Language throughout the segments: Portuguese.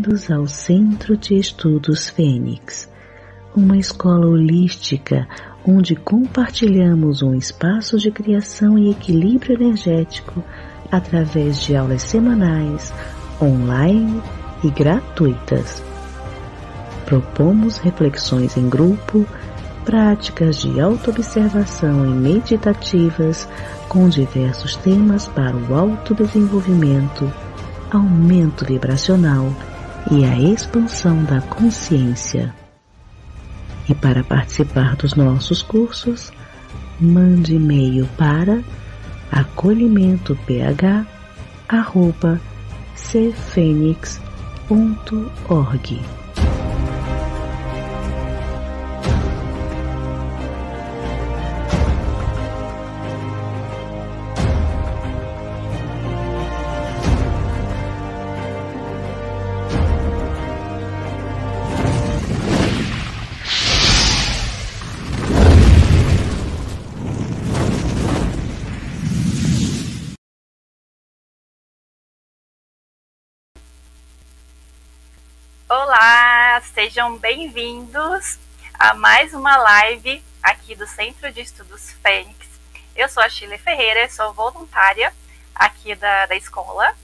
Bem-vindos ao Centro de Estudos Fênix, uma escola holística onde compartilhamos um espaço de criação e equilíbrio energético através de aulas semanais, online e gratuitas. Propomos reflexões em grupo, práticas de autoobservação e meditativas com diversos temas para o autodesenvolvimento, aumento vibracional e a expansão da consciência. E para participar dos nossos cursos, mande e-mail para acolhimentoph@cfenix.org. sejam bem-vindos a mais uma live aqui do Centro de Estudos Fênix. Eu sou a Chile Ferreira, sou voluntária aqui da, da escola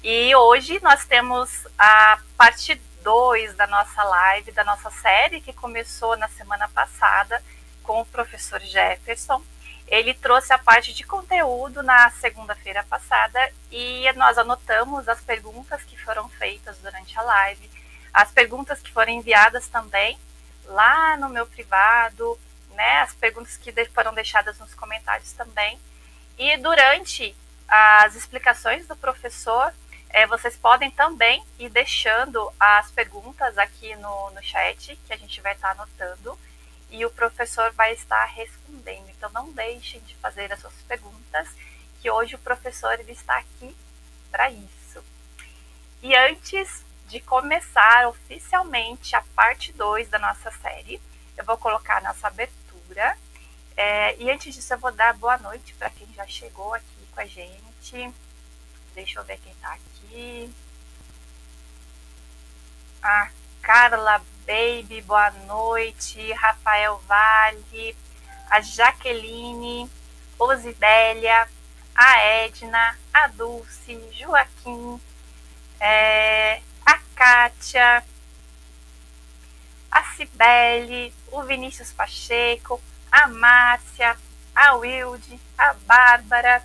e hoje nós temos a parte 2 da nossa live, da nossa série que começou na semana passada com o professor Jefferson. Ele trouxe a parte de conteúdo na segunda-feira passada e nós anotamos as perguntas que foram feitas durante a live as perguntas que foram enviadas também lá no meu privado, né? As perguntas que foram deixadas nos comentários também. E durante as explicações do professor, é, vocês podem também ir deixando as perguntas aqui no, no chat, que a gente vai estar anotando, e o professor vai estar respondendo. Então não deixem de fazer as suas perguntas, que hoje o professor ele está aqui para isso. E antes de começar oficialmente a parte 2 da nossa série. Eu vou colocar a nossa abertura. É, e antes disso, eu vou dar boa noite para quem já chegou aqui com a gente. Deixa eu ver quem está aqui. A Carla Baby, boa noite. Rafael Vale, a Jaqueline, Osibélia, a Edna, a Dulce, Joaquim, é, Kátia, a Cibele, o Vinícius Pacheco, a Márcia, a Wilde, a Bárbara,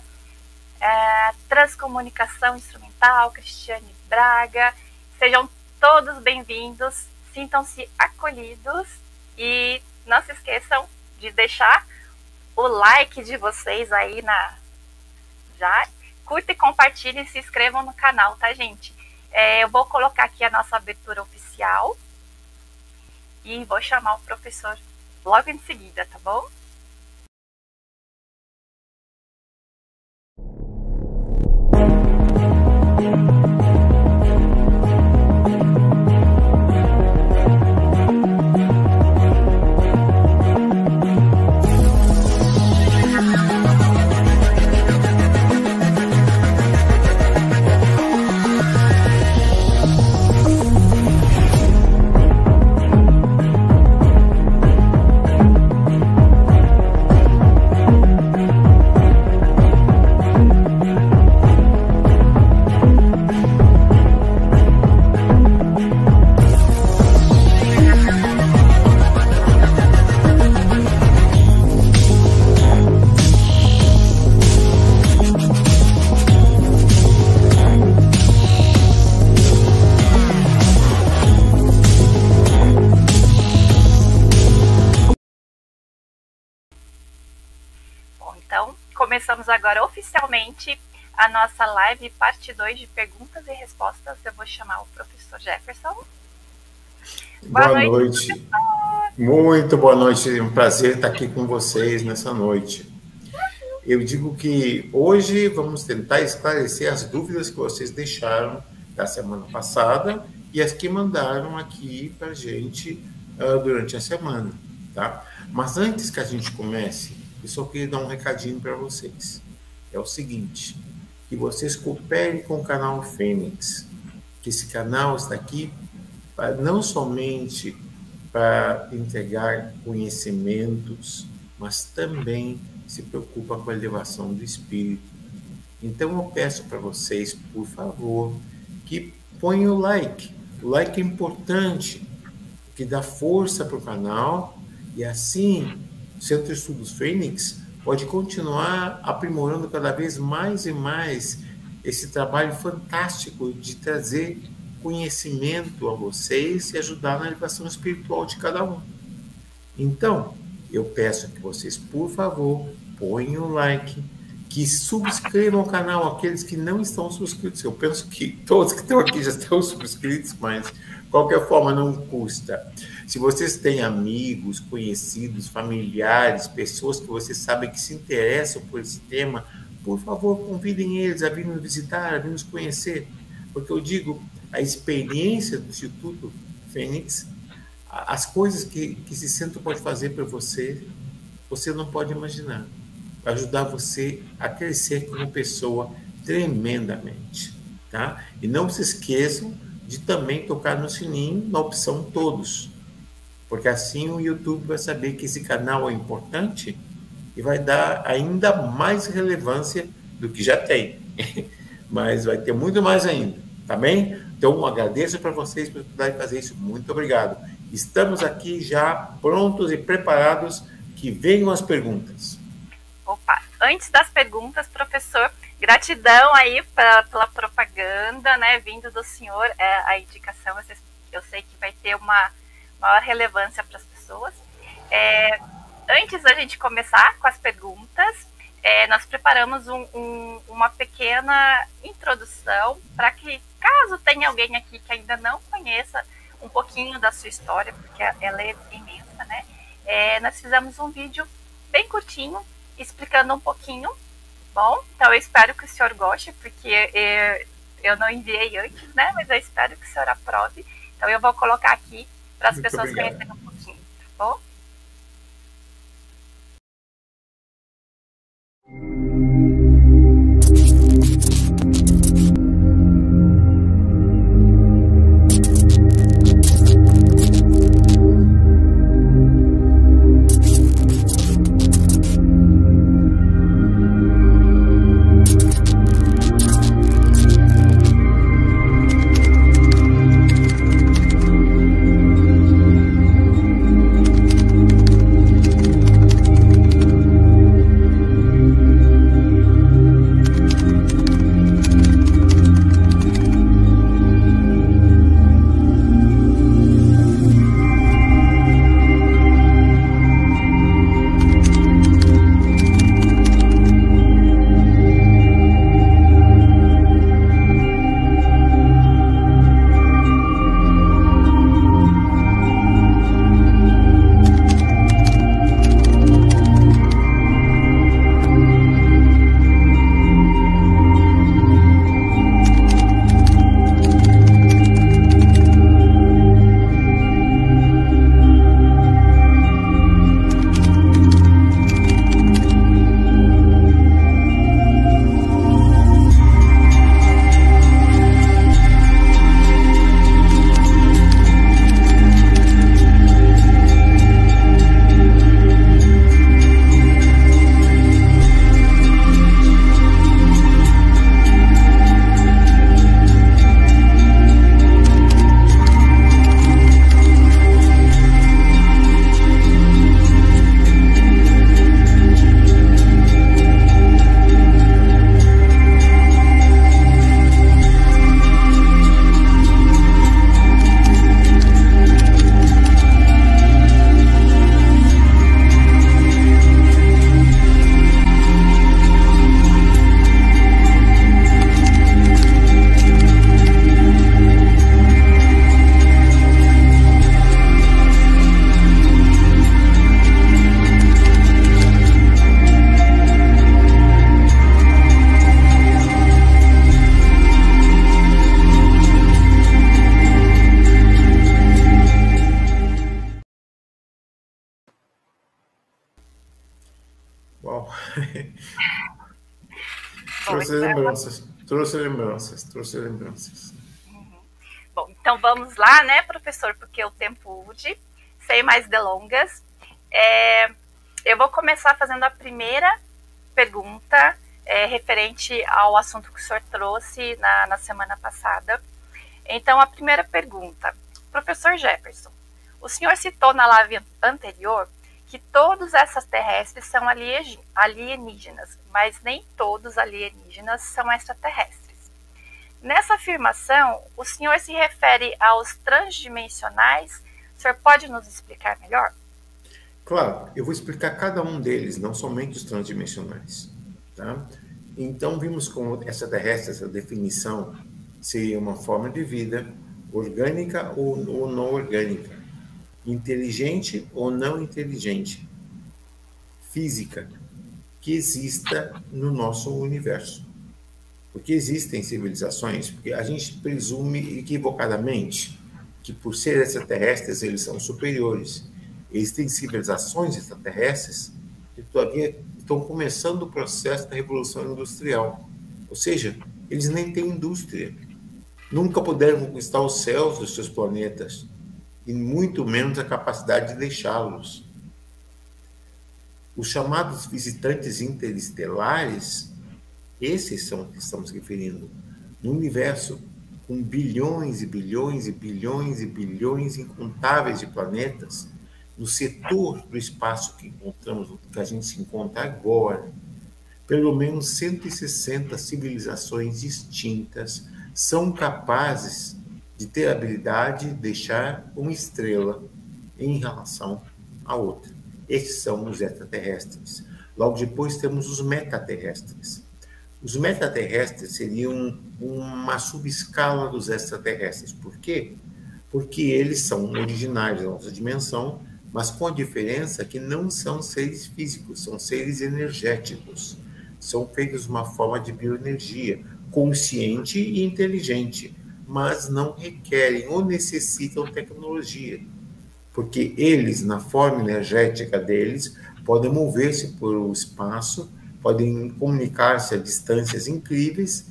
a Transcomunicação Instrumental, Cristiane Braga. Sejam todos bem-vindos, sintam-se acolhidos e não se esqueçam de deixar o like de vocês aí na. Já curta e compartilhe e se inscrevam no canal, tá, gente? É, eu vou colocar aqui a nossa abertura oficial e vou chamar o professor logo em seguida, tá bom? Começamos agora oficialmente a nossa live, parte 2 de perguntas e respostas. Eu vou chamar o professor Jefferson. Boa, boa noite. noite. Muito boa noite. É um prazer estar aqui com vocês nessa noite. Eu digo que hoje vamos tentar esclarecer as dúvidas que vocês deixaram da semana passada e as que mandaram aqui para a gente uh, durante a semana, tá? Mas antes que a gente comece, eu só queria dar um recadinho para vocês. É o seguinte, que vocês cooperem com o canal Fênix, que esse canal está aqui não somente para entregar conhecimentos, mas também se preocupa com a elevação do espírito. Então eu peço para vocês, por favor, que ponham o like. O like é importante, que dá força para o canal e assim Centro de Estudos Fênix pode continuar aprimorando cada vez mais e mais esse trabalho fantástico de trazer conhecimento a vocês e ajudar na elevação espiritual de cada um. Então, eu peço que vocês, por favor, ponham o like, que subscrevam o canal, aqueles que não estão subscritos. Eu penso que todos que estão aqui já estão subscritos, mas qualquer forma não custa. Se vocês têm amigos, conhecidos, familiares, pessoas que vocês sabem que se interessam por esse tema, por favor, convidem eles a vir nos visitar, a vir nos conhecer. Porque eu digo, a experiência do Instituto Fênix, as coisas que, que esse centro pode fazer para você, você não pode imaginar. Ajudar você a crescer como pessoa tremendamente. Tá? E não se esqueçam de também tocar no sininho na opção todos, porque assim o YouTube vai saber que esse canal é importante e vai dar ainda mais relevância do que já tem. Mas vai ter muito mais ainda, tá bem? Então, agradeço para vocês por poderem fazer isso. Muito obrigado. Estamos aqui já prontos e preparados que venham as perguntas. Opa, antes das perguntas, professor, gratidão aí pra, pela propaganda, né, vindo do senhor, é, a indicação, eu sei que vai ter uma maior relevância para as pessoas. É, antes da gente começar com as perguntas, é, nós preparamos um, um, uma pequena introdução para que, caso tenha alguém aqui que ainda não conheça um pouquinho da sua história, porque ela é imensa, né? É, nós fizemos um vídeo bem curtinho, explicando um pouquinho, bom? Então eu espero que o senhor goste, porque é, eu não enviei antes, né? Mas eu espero que o senhor aprove. Então eu vou colocar aqui para as pessoas obrigado. conhecerem um pouquinho, tá bom? Trouxe lembranças, trouxe lembranças, trouxe lembranças. Uhum. Então vamos lá, né, professor, porque o tempo urge, sem mais delongas. É, eu vou começar fazendo a primeira pergunta é, referente ao assunto que o senhor trouxe na, na semana passada. Então, a primeira pergunta, professor Jefferson, o senhor citou na live anterior que todos essas terrestres são alienígenas, mas nem todos alienígenas são extraterrestres. Nessa afirmação, o senhor se refere aos transdimensionais? O senhor pode nos explicar melhor? Claro, eu vou explicar cada um deles, não somente os transdimensionais. Tá? Então, vimos como essa terrestre, essa definição, seria uma forma de vida orgânica ou, ou não orgânica, inteligente ou não inteligente, física, que exista no nosso universo. Porque existem civilizações, porque a gente presume equivocadamente que por serem extraterrestres eles são superiores. Existem civilizações extraterrestres que todavia estão começando o processo da revolução industrial. Ou seja, eles nem têm indústria. Nunca puderam conquistar os céus dos seus planetas e muito menos a capacidade de deixá-los. Os chamados visitantes interestelares esses são que estamos referindo. No universo, com bilhões e bilhões e bilhões e bilhões incontáveis de planetas, no setor do espaço que encontramos, que a gente se encontra agora, pelo menos 160 civilizações distintas são capazes de ter a habilidade de deixar uma estrela em relação a outra. Esses são os extraterrestres. Logo depois temos os metaterrestres. Os metaterrestres seriam uma subescala dos extraterrestres. Por quê? Porque eles são originários da nossa dimensão, mas com a diferença que não são seres físicos, são seres energéticos. São feitos uma forma de bioenergia, consciente e inteligente, mas não requerem ou necessitam tecnologia, porque eles, na forma energética deles, podem mover-se por o espaço podem comunicar-se a distâncias incríveis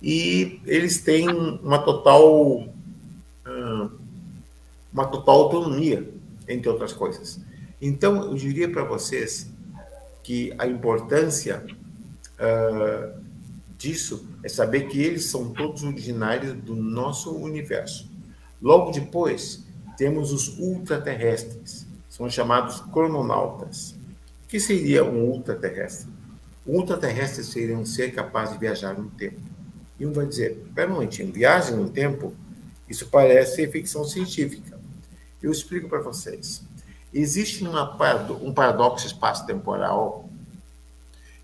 e eles têm uma total uma total autonomia, entre outras coisas. Então, eu diria para vocês que a importância uh, disso é saber que eles são todos originários do nosso universo. Logo depois, temos os ultraterrestres, são chamados crononautas. O que seria um ultraterrestre? ultraterrestres seria um ser capaz de viajar no tempo. E um vai dizer, pera um momentinho, viagem no tempo? Isso parece ficção científica. Eu explico para vocês. Existe uma, um paradoxo espaço-temporal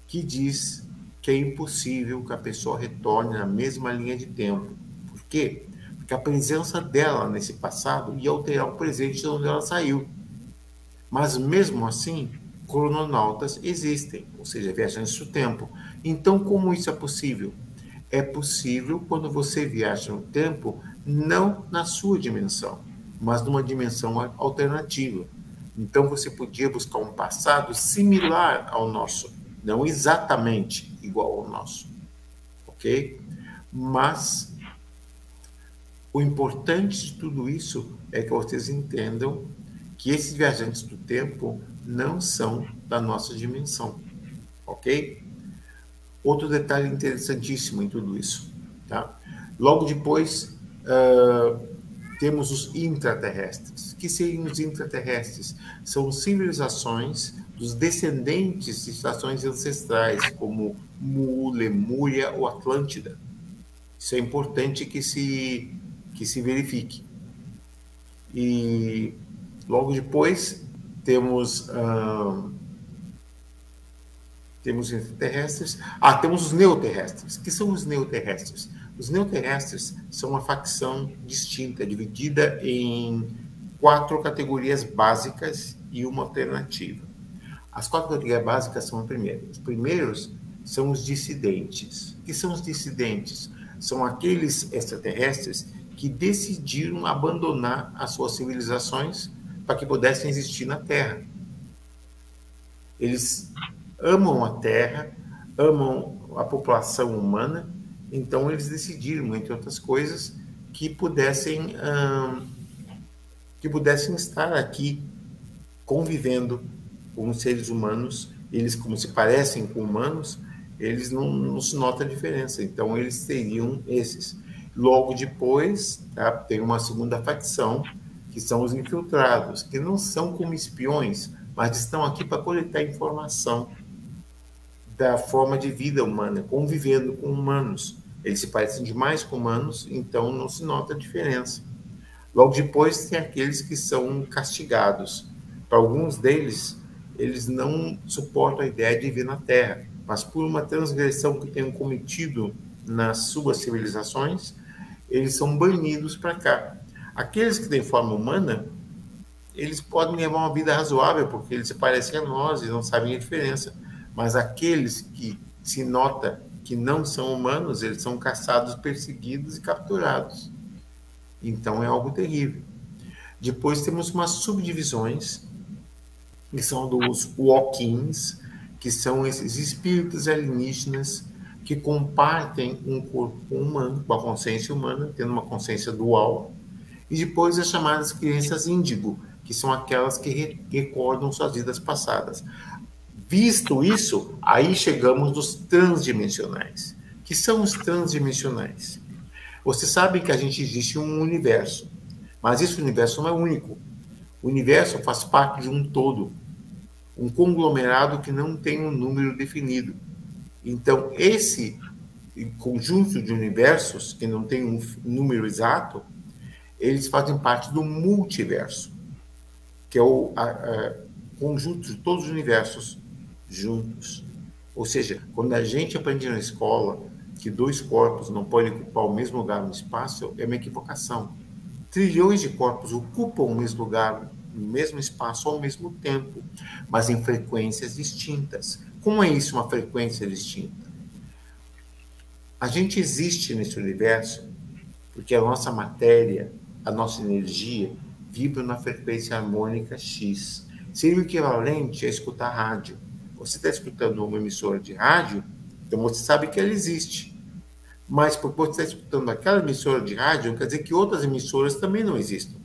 que diz que é impossível que a pessoa retorne na mesma linha de tempo. Por quê? Porque a presença dela nesse passado ia alterar o presente de onde ela saiu. Mas mesmo assim, crononautas existem, ou seja, viajantes do tempo. Então, como isso é possível? É possível quando você viaja no tempo não na sua dimensão, mas numa dimensão alternativa. Então, você podia buscar um passado similar ao nosso, não exatamente igual ao nosso, ok? Mas o importante de tudo isso é que vocês entendam que esses viajantes do tempo não são da nossa dimensão, ok? Outro detalhe interessantíssimo em tudo isso, tá? Logo depois, uh, temos os intraterrestres. Que seriam os intraterrestres? São civilizações dos descendentes de estações ancestrais, como Mu, Lemúria ou Atlântida. Isso é importante que se, que se verifique. E logo depois, temos uh, temos terrestres, ah, temos os neoterrestres. que são os neoterrestres? Os neoterrestres são uma facção distinta, dividida em quatro categorias básicas e uma alternativa. As quatro categorias básicas são as primeiras. Os primeiros são os dissidentes. que são os dissidentes? São aqueles extraterrestres que decidiram abandonar as suas civilizações para que pudessem existir na Terra. Eles amam a Terra, amam a população humana, então eles decidiram, entre outras coisas, que pudessem que pudessem estar aqui convivendo com os seres humanos, eles como se parecem com humanos, eles não, não se nota a diferença. Então eles seriam esses. Logo depois, tá, tem uma segunda facção que são os infiltrados, que não são como espiões, mas estão aqui para coletar informação da forma de vida humana, convivendo com humanos. Eles se parecem demais com humanos, então não se nota a diferença. Logo depois tem aqueles que são castigados. Para alguns deles, eles não suportam a ideia de viver na Terra, mas por uma transgressão que tenham cometido nas suas civilizações, eles são banidos para cá. Aqueles que têm forma humana, eles podem levar uma vida razoável, porque eles se parecem a nós e não sabem a diferença. Mas aqueles que se nota que não são humanos, eles são caçados, perseguidos e capturados. Então é algo terrível. Depois temos umas subdivisões, que são dos Walkins, que são esses espíritos alienígenas que compartem um corpo humano, com a consciência humana, tendo uma consciência dual. E depois as chamadas crianças índigo, que são aquelas que recordam suas vidas passadas. Visto isso, aí chegamos nos transdimensionais. Que são os transdimensionais? Você sabe que a gente existe um universo, mas esse universo não é único. O universo faz parte de um todo, um conglomerado que não tem um número definido. Então, esse conjunto de universos, que não tem um número exato, eles fazem parte do multiverso, que é o a, a, conjunto de todos os universos juntos. Ou seja, quando a gente aprende na escola que dois corpos não podem ocupar o mesmo lugar no espaço, é uma equivocação. Trilhões de corpos ocupam o mesmo lugar, no mesmo espaço ao mesmo tempo, mas em frequências distintas. Como é isso uma frequência distinta? A gente existe nesse universo porque a nossa matéria, a nossa energia, vibra na frequência harmônica X. Seria o equivalente a escutar rádio. Você está escutando uma emissora de rádio, então você sabe que ela existe. Mas porque você está escutando aquela emissora de rádio, não quer dizer que outras emissoras também não existam.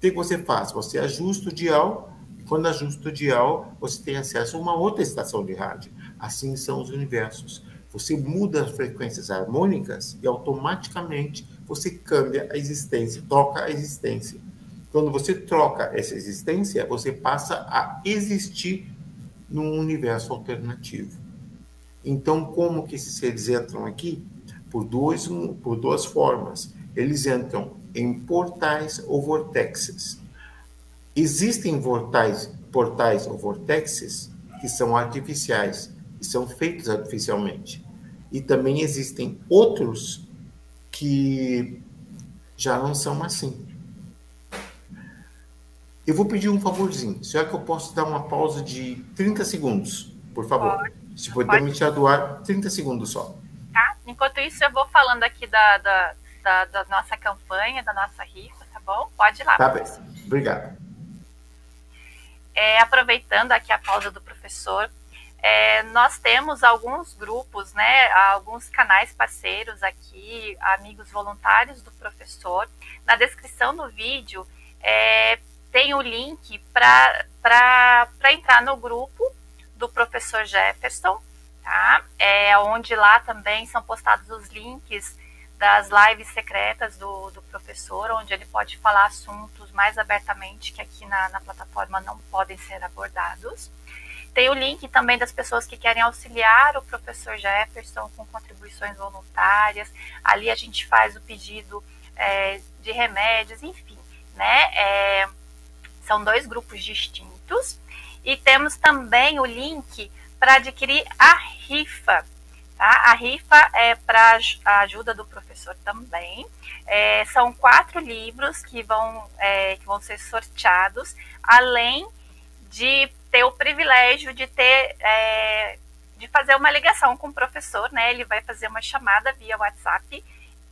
O que você faz? Você ajusta o dial, e quando ajusta o dial, você tem acesso a uma outra estação de rádio. Assim são os universos. Você muda as frequências harmônicas e automaticamente você cambia a existência, troca a existência. Quando você troca essa existência, você passa a existir num universo alternativo. Então, como que esses seres entram aqui? Por, dois, por duas formas. Eles entram em portais ou vortexes. Existem portais, portais ou vortexes que são artificiais, que são feitos artificialmente. E também existem outros que já não são assim. Eu vou pedir um favorzinho. Será que eu posso dar uma pausa de 30 segundos, por favor? Pode. Se puder me tirar do ar, 30 segundos só. Tá. Enquanto isso, eu vou falando aqui da, da, da, da nossa campanha, da nossa rifa, tá bom? Pode ir lá. Tá bem. Obrigado. É, aproveitando aqui a pausa do professor, é, nós temos alguns grupos, né, alguns canais parceiros aqui, amigos voluntários do professor. Na descrição do vídeo é, tem o link para entrar no grupo do professor Jefferson, tá? É onde lá também são postados os links das lives secretas do, do professor, onde ele pode falar assuntos mais abertamente que aqui na, na plataforma não podem ser abordados. Tem o link também das pessoas que querem auxiliar o professor Jefferson com contribuições voluntárias. Ali a gente faz o pedido é, de remédios, enfim, né? É, são dois grupos distintos. E temos também o link para adquirir a rifa. Tá? A rifa é para a ajuda do professor também. É, são quatro livros que vão, é, que vão ser sorteados, além de ter o privilégio de ter é, de fazer uma ligação com o professor, né? Ele vai fazer uma chamada via WhatsApp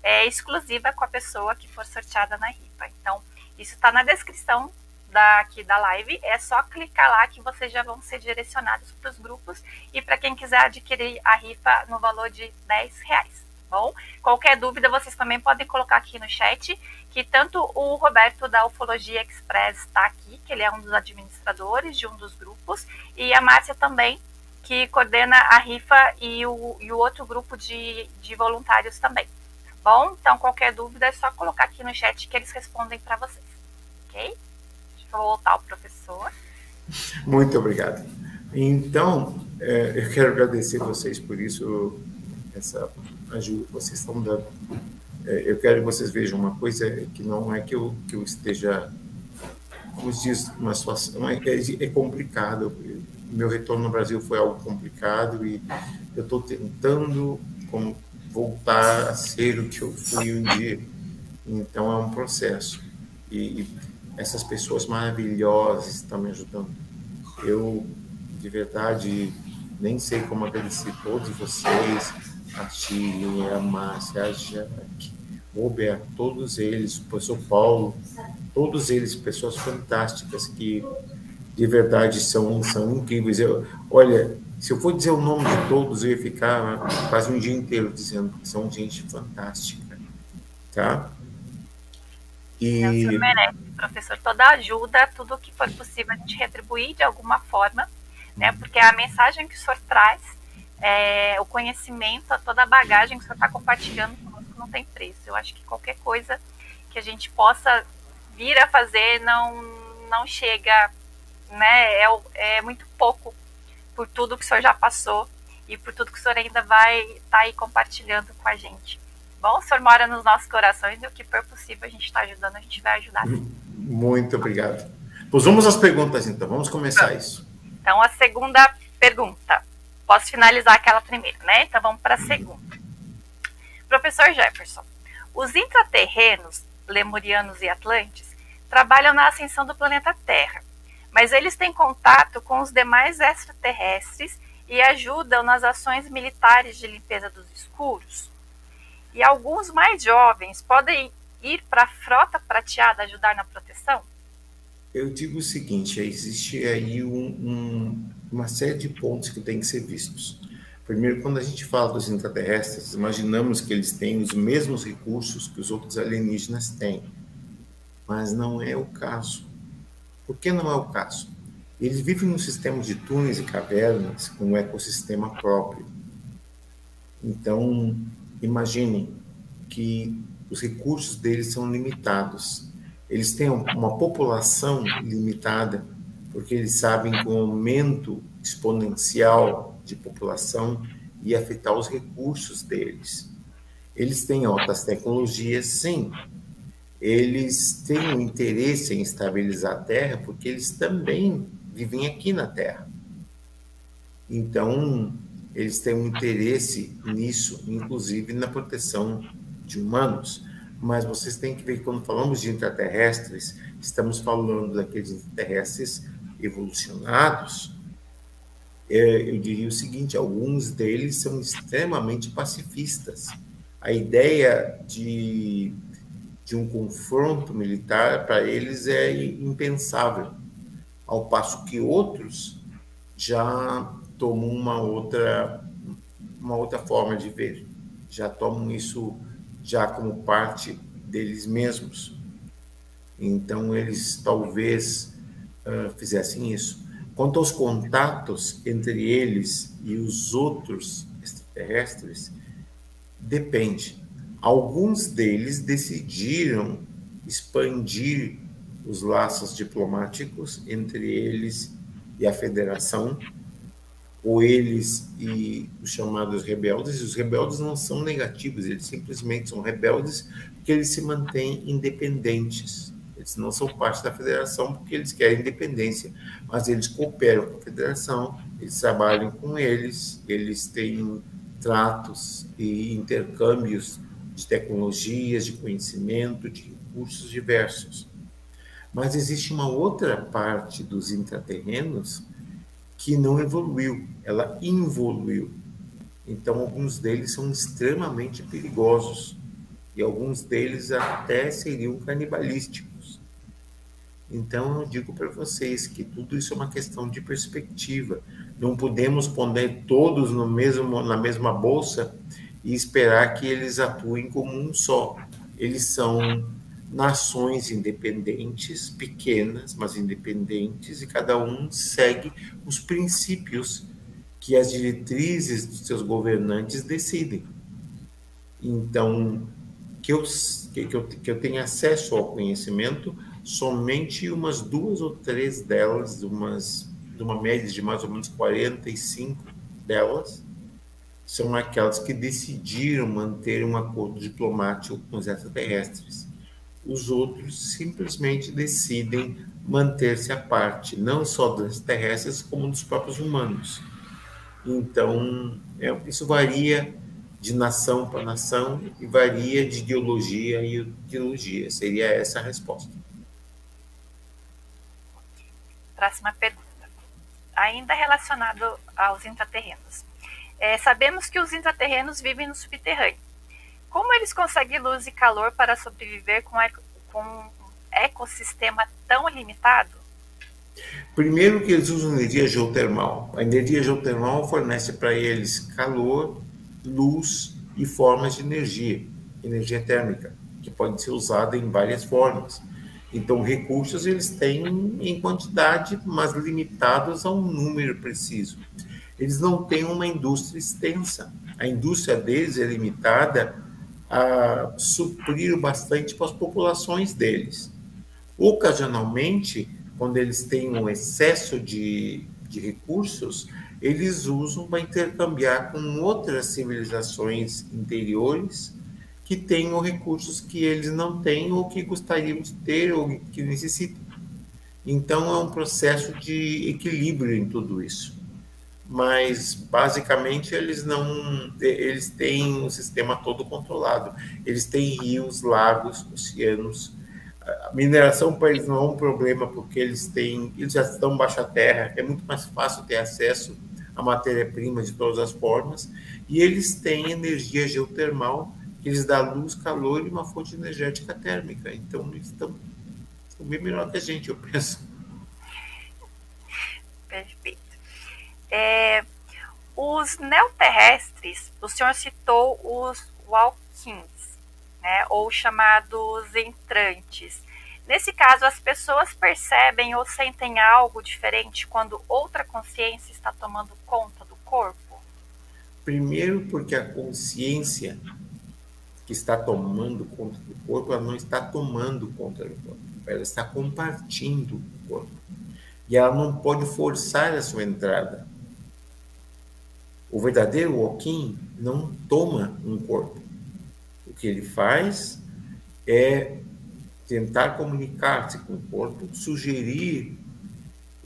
é, exclusiva com a pessoa que for sorteada na rifa. Então, isso está na descrição daqui da live, é só clicar lá que vocês já vão ser direcionados para os grupos e para quem quiser adquirir a rifa no valor de 10 reais, Bom, qualquer dúvida vocês também podem colocar aqui no chat, que tanto o Roberto da Ufologia Express está aqui, que ele é um dos administradores de um dos grupos, e a Márcia também, que coordena a RIFA e o, e o outro grupo de, de voluntários também. Tá bom? Então, qualquer dúvida é só colocar aqui no chat que eles respondem para vocês. Ok? Voltar ao professor. Muito obrigado. Então, é, eu quero agradecer vocês por isso, essa ajuda que vocês estão dando. É, eu quero que vocês vejam uma coisa que não é que eu, que eu esteja, como diz, uma situação, é, é, é complicado. Meu retorno no Brasil foi algo complicado e eu estou tentando voltar a ser o que eu fui um dia. Então, é um processo. E, e essas pessoas maravilhosas estão me ajudando. Eu, de verdade, nem sei como agradecer todos vocês, a Chile, a Márcia, a Jaque, o Roberto, todos eles, o professor Paulo, todos eles, pessoas fantásticas que de verdade são, são incríveis. Eu, olha, se eu for dizer o nome de todos, eu ia ficar quase um dia inteiro dizendo que são gente fantástica, tá? E... O senhor merece, professor, toda a ajuda, tudo que for possível a gente retribuir de alguma forma, né? Porque a mensagem que o senhor traz, é, o conhecimento, toda a bagagem que o senhor está compartilhando conosco não tem preço. Eu acho que qualquer coisa que a gente possa vir a fazer não, não chega, né? É, é muito pouco por tudo que o senhor já passou e por tudo que o senhor ainda vai estar tá aí compartilhando com a gente. Bom, o senhor mora nos nossos corações e o que for possível a gente está ajudando, a gente vai ajudar. Muito obrigado. Pois vamos às perguntas então, vamos começar isso. Então, a segunda pergunta. Posso finalizar aquela primeira, né? Então, vamos para a segunda. Professor Jefferson, os intraterrenos, lemurianos e atlantes, trabalham na ascensão do planeta Terra, mas eles têm contato com os demais extraterrestres e ajudam nas ações militares de limpeza dos escuros. E alguns mais jovens podem ir para a frota prateada ajudar na proteção? Eu digo o seguinte: existe aí um, um, uma série de pontos que têm que ser vistos. Primeiro, quando a gente fala dos intraterrestres, imaginamos que eles têm os mesmos recursos que os outros alienígenas têm. Mas não é o caso. Por que não é o caso? Eles vivem num sistema de túneis e cavernas com um ecossistema próprio. Então, imaginem que os recursos deles são limitados. Eles têm uma população limitada, porque eles sabem que o aumento exponencial de população ia afetar os recursos deles. Eles têm altas tecnologias, sim. Eles têm um interesse em estabilizar a Terra, porque eles também vivem aqui na Terra. Então, eles têm um interesse nisso, inclusive na proteção de humanos. Mas vocês têm que ver que quando falamos de intraterrestres, estamos falando daqueles intraterrestres evolucionados. É, eu diria o seguinte: alguns deles são extremamente pacifistas. A ideia de, de um confronto militar para eles é impensável, ao passo que outros já tomam uma outra uma outra forma de ver, já tomam isso já como parte deles mesmos. Então eles talvez uh, fizessem isso. Quanto aos contatos entre eles e os outros extraterrestres, depende. Alguns deles decidiram expandir os laços diplomáticos entre eles e a Federação ou eles e os chamados rebeldes, e os rebeldes não são negativos, eles simplesmente são rebeldes porque eles se mantêm independentes. Eles não são parte da federação porque eles querem independência, mas eles cooperam com a federação, eles trabalham com eles, eles têm tratos e intercâmbios de tecnologias, de conhecimento, de recursos diversos. Mas existe uma outra parte dos intraterrenos que não evoluiu, ela involuiu. Então, alguns deles são extremamente perigosos e alguns deles até seriam canibalísticos. Então, eu digo para vocês que tudo isso é uma questão de perspectiva. Não podemos poner todos no mesmo, na mesma bolsa e esperar que eles atuem como um só. Eles são nações independentes, pequenas, mas independentes, e cada um segue os princípios que as diretrizes dos seus governantes decidem. Então, que eu, que eu, que eu tenha acesso ao conhecimento, somente umas duas ou três delas, umas, de uma média de mais ou menos 45 delas, são aquelas que decidiram manter um acordo diplomático com os extraterrestres. Os outros simplesmente decidem manter-se à parte, não só dos terrestres, como dos próprios humanos. Então, é, isso varia de nação para nação e varia de ideologia e ideologia. Seria essa a resposta. Próxima pergunta. Ainda relacionado aos intraterrenos. É, sabemos que os intraterrenos vivem no subterrâneo. Como eles conseguem luz e calor para sobreviver com, com um ecossistema tão limitado? Primeiro que eles usam energia geotermal. A energia geotermal fornece para eles calor, luz e formas de energia, energia térmica, que pode ser usada em várias formas. Então, recursos eles têm em quantidade, mas limitados a um número preciso. Eles não têm uma indústria extensa. A indústria deles é limitada a suprir bastante para as populações deles. Ocasionalmente, quando eles têm um excesso de, de recursos, eles usam para intercambiar com outras civilizações interiores que tenham recursos que eles não têm ou que gostariam de ter ou que necessitam. Então é um processo de equilíbrio em tudo isso. Mas basicamente eles não eles têm o sistema todo controlado. Eles têm rios, lagos, oceanos, a mineração para eles não é um problema porque eles têm, eles já estão baixa terra, é muito mais fácil ter acesso à matéria-prima de todas as formas, e eles têm energia geotermal que lhes dá luz, calor e uma fonte energética térmica. Então eles estão, estão bem melhor que a gente, eu penso. Perfeito. É, os neoterrestres, o senhor citou os Walkins né, ou chamados entrantes. Nesse caso, as pessoas percebem ou sentem algo diferente quando outra consciência está tomando conta do corpo? Primeiro, porque a consciência que está tomando conta do corpo, ela não está tomando conta do corpo, ela está compartindo o corpo. E ela não pode forçar a sua entrada. O verdadeiro Wokin não toma um corpo que ele faz é tentar comunicar-se com o corpo, sugerir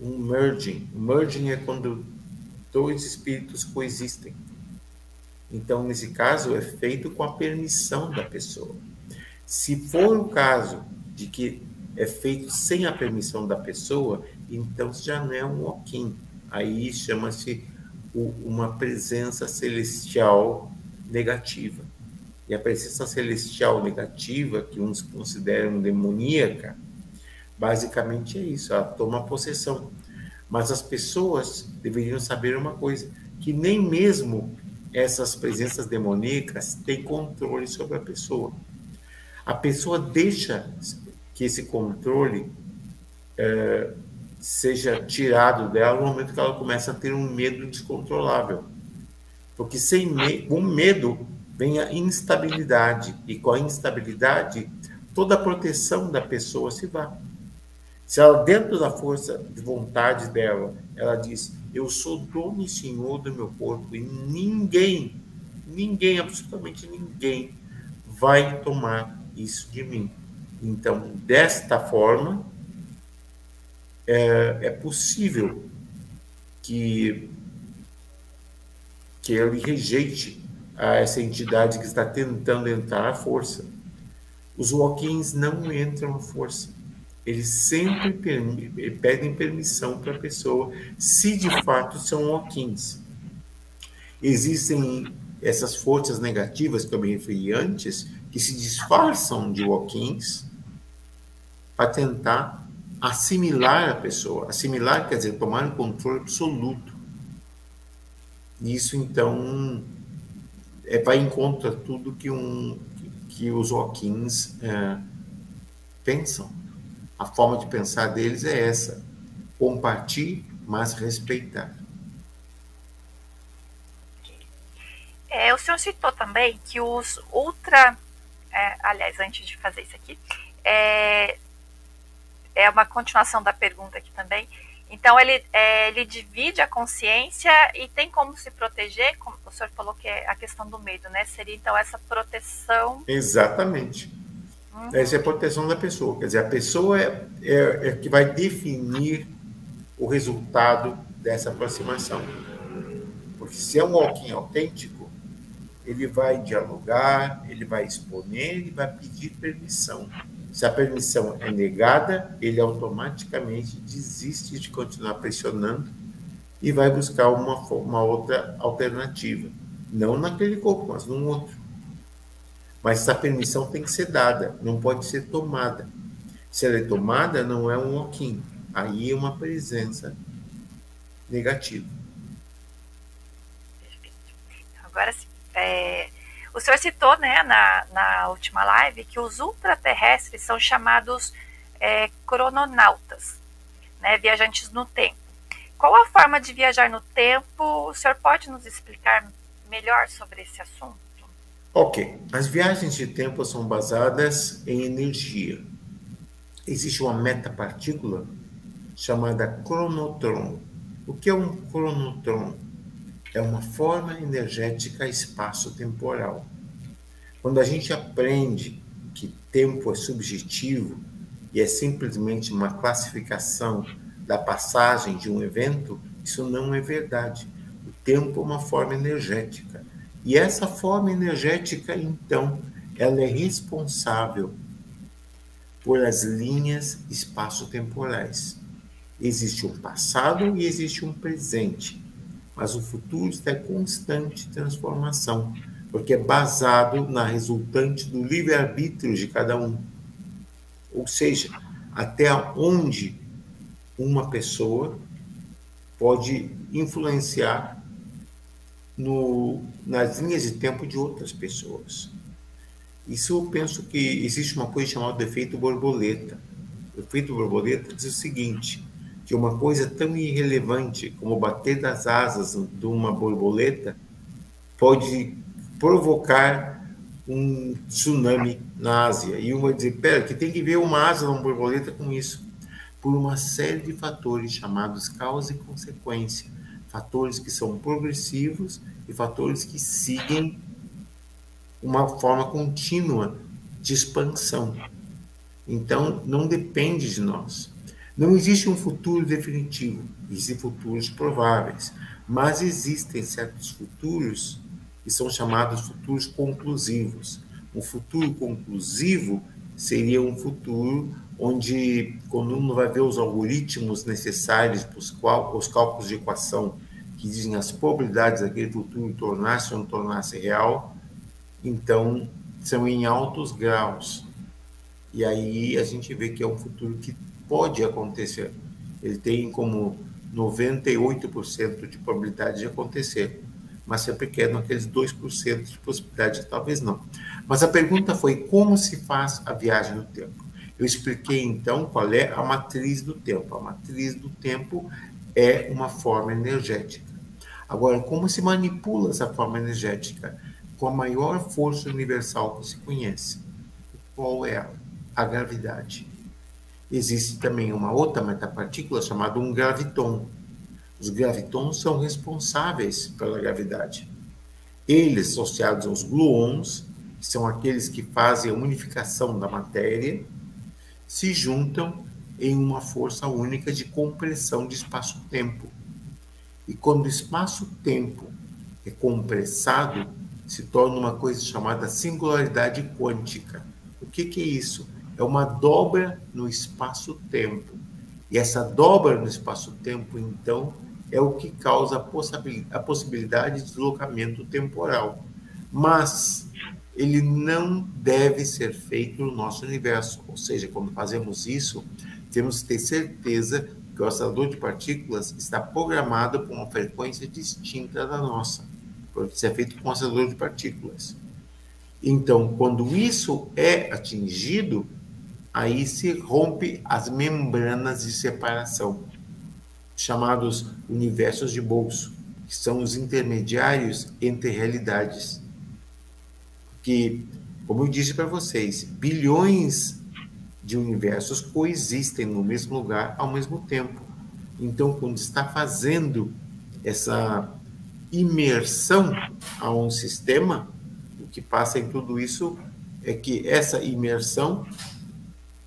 um merging. O merging é quando dois espíritos coexistem. Então, nesse caso, é feito com a permissão da pessoa. Se for o caso de que é feito sem a permissão da pessoa, então já não é um walk-in. Aí chama-se uma presença celestial negativa. E a presença celestial negativa, que uns consideram demoníaca, basicamente é isso, ela toma possessão. Mas as pessoas deveriam saber uma coisa, que nem mesmo essas presenças demoníacas têm controle sobre a pessoa. A pessoa deixa que esse controle é, seja tirado dela no momento que ela começa a ter um medo descontrolável. Porque sem me com medo vem a instabilidade, e com a instabilidade, toda a proteção da pessoa se vai. Se ela, dentro da força de vontade dela, ela diz: Eu sou dono e senhor do meu corpo, e ninguém, ninguém, absolutamente ninguém, vai tomar isso de mim. Então, desta forma, é, é possível que, que ele rejeite a essa entidade que está tentando entrar à força. Os walk-ins não entram à força. Eles sempre pedem permissão para a pessoa, se de fato são walk-ins. Existem essas forças negativas que eu me referi antes, que se disfarçam de walk-ins para tentar assimilar a pessoa. Assimilar quer dizer tomar um controle absoluto. Isso, então, é, vai em contra tudo que, um, que os Hawkins é, pensam. A forma de pensar deles é essa: compartilhar, mas respeitar. É, o senhor citou também que os ultra. É, aliás, antes de fazer isso aqui, é, é uma continuação da pergunta aqui também. Então, ele, é, ele divide a consciência e tem como se proteger, como o senhor falou que é a questão do medo, né? Seria, então, essa proteção... Exatamente. Uhum. Essa é a proteção da pessoa. Quer dizer, a pessoa é, é, é que vai definir o resultado dessa aproximação. Porque se é um walking autêntico, ele vai dialogar, ele vai exponer, ele vai pedir permissão. Se a permissão é negada, ele automaticamente desiste de continuar pressionando e vai buscar uma, uma outra alternativa. Não naquele corpo, mas num outro. Mas essa permissão tem que ser dada, não pode ser tomada. Se ela é tomada, não é um oquim. Aí é uma presença negativa. Agora, é, o senhor citou né, na, na última live que os ultraterrestres são chamados é, crononautas, né, viajantes no tempo. Qual a forma de viajar no tempo? O senhor pode nos explicar melhor sobre esse assunto? Ok. As viagens de tempo são basadas em energia. Existe uma metapartícula chamada cronotron. O que é um cronotron? É uma forma energética espaço-temporal. Quando a gente aprende que tempo é subjetivo e é simplesmente uma classificação da passagem de um evento, isso não é verdade. O tempo é uma forma energética. E essa forma energética, então, ela é responsável por as linhas espaço-temporais. Existe um passado e existe um presente mas o futuro está em constante transformação, porque é basado na resultante do livre-arbítrio de cada um. Ou seja, até onde uma pessoa pode influenciar no, nas linhas de tempo de outras pessoas. Isso eu penso que existe uma coisa chamada efeito borboleta. O efeito borboleta diz o seguinte: que uma coisa tão irrelevante como bater das asas de uma borboleta pode provocar um tsunami na Ásia. E uma dizer, pera, que tem que ver uma asa de uma borboleta com isso. Por uma série de fatores chamados causa e consequência. Fatores que são progressivos e fatores que seguem uma forma contínua de expansão. Então, não depende de nós. Não existe um futuro definitivo, existem futuros prováveis, mas existem certos futuros que são chamados futuros conclusivos. Um futuro conclusivo seria um futuro onde, quando uno vai ver os algoritmos necessários para os cálculos de equação que dizem as probabilidades daquele futuro tornar-se ou não tornar-se real, então são em altos graus. E aí a gente vê que é um futuro que pode acontecer. Ele tem como 98% de probabilidade de acontecer, mas sempre quer naqueles 2% de possibilidade, talvez não. Mas a pergunta foi como se faz a viagem no tempo. Eu expliquei então qual é a matriz do tempo. A matriz do tempo é uma forma energética. Agora, como se manipula essa forma energética? Com a maior força universal que se conhece. Qual é ela? A gravidade existe também uma outra metapartícula chamada um graviton. Os gravitons são responsáveis pela gravidade. Eles, associados aos gluons, que são aqueles que fazem a unificação da matéria, se juntam em uma força única de compressão de espaço-tempo. E quando o espaço-tempo é compressado, se torna uma coisa chamada singularidade quântica. O que, que é isso? É uma dobra no espaço-tempo. E essa dobra no espaço-tempo, então, é o que causa a possibilidade de deslocamento temporal. Mas ele não deve ser feito no nosso universo. Ou seja, quando fazemos isso, temos que ter certeza que o acelerador de partículas está programado com uma frequência distinta da nossa. porque isso é feito com acelerador de partículas. Então, quando isso é atingido, aí se rompe as membranas de separação, chamados universos de bolso, que são os intermediários entre realidades. Que, como eu disse para vocês, bilhões de universos coexistem no mesmo lugar ao mesmo tempo. Então, quando está fazendo essa imersão a um sistema, o que passa em tudo isso é que essa imersão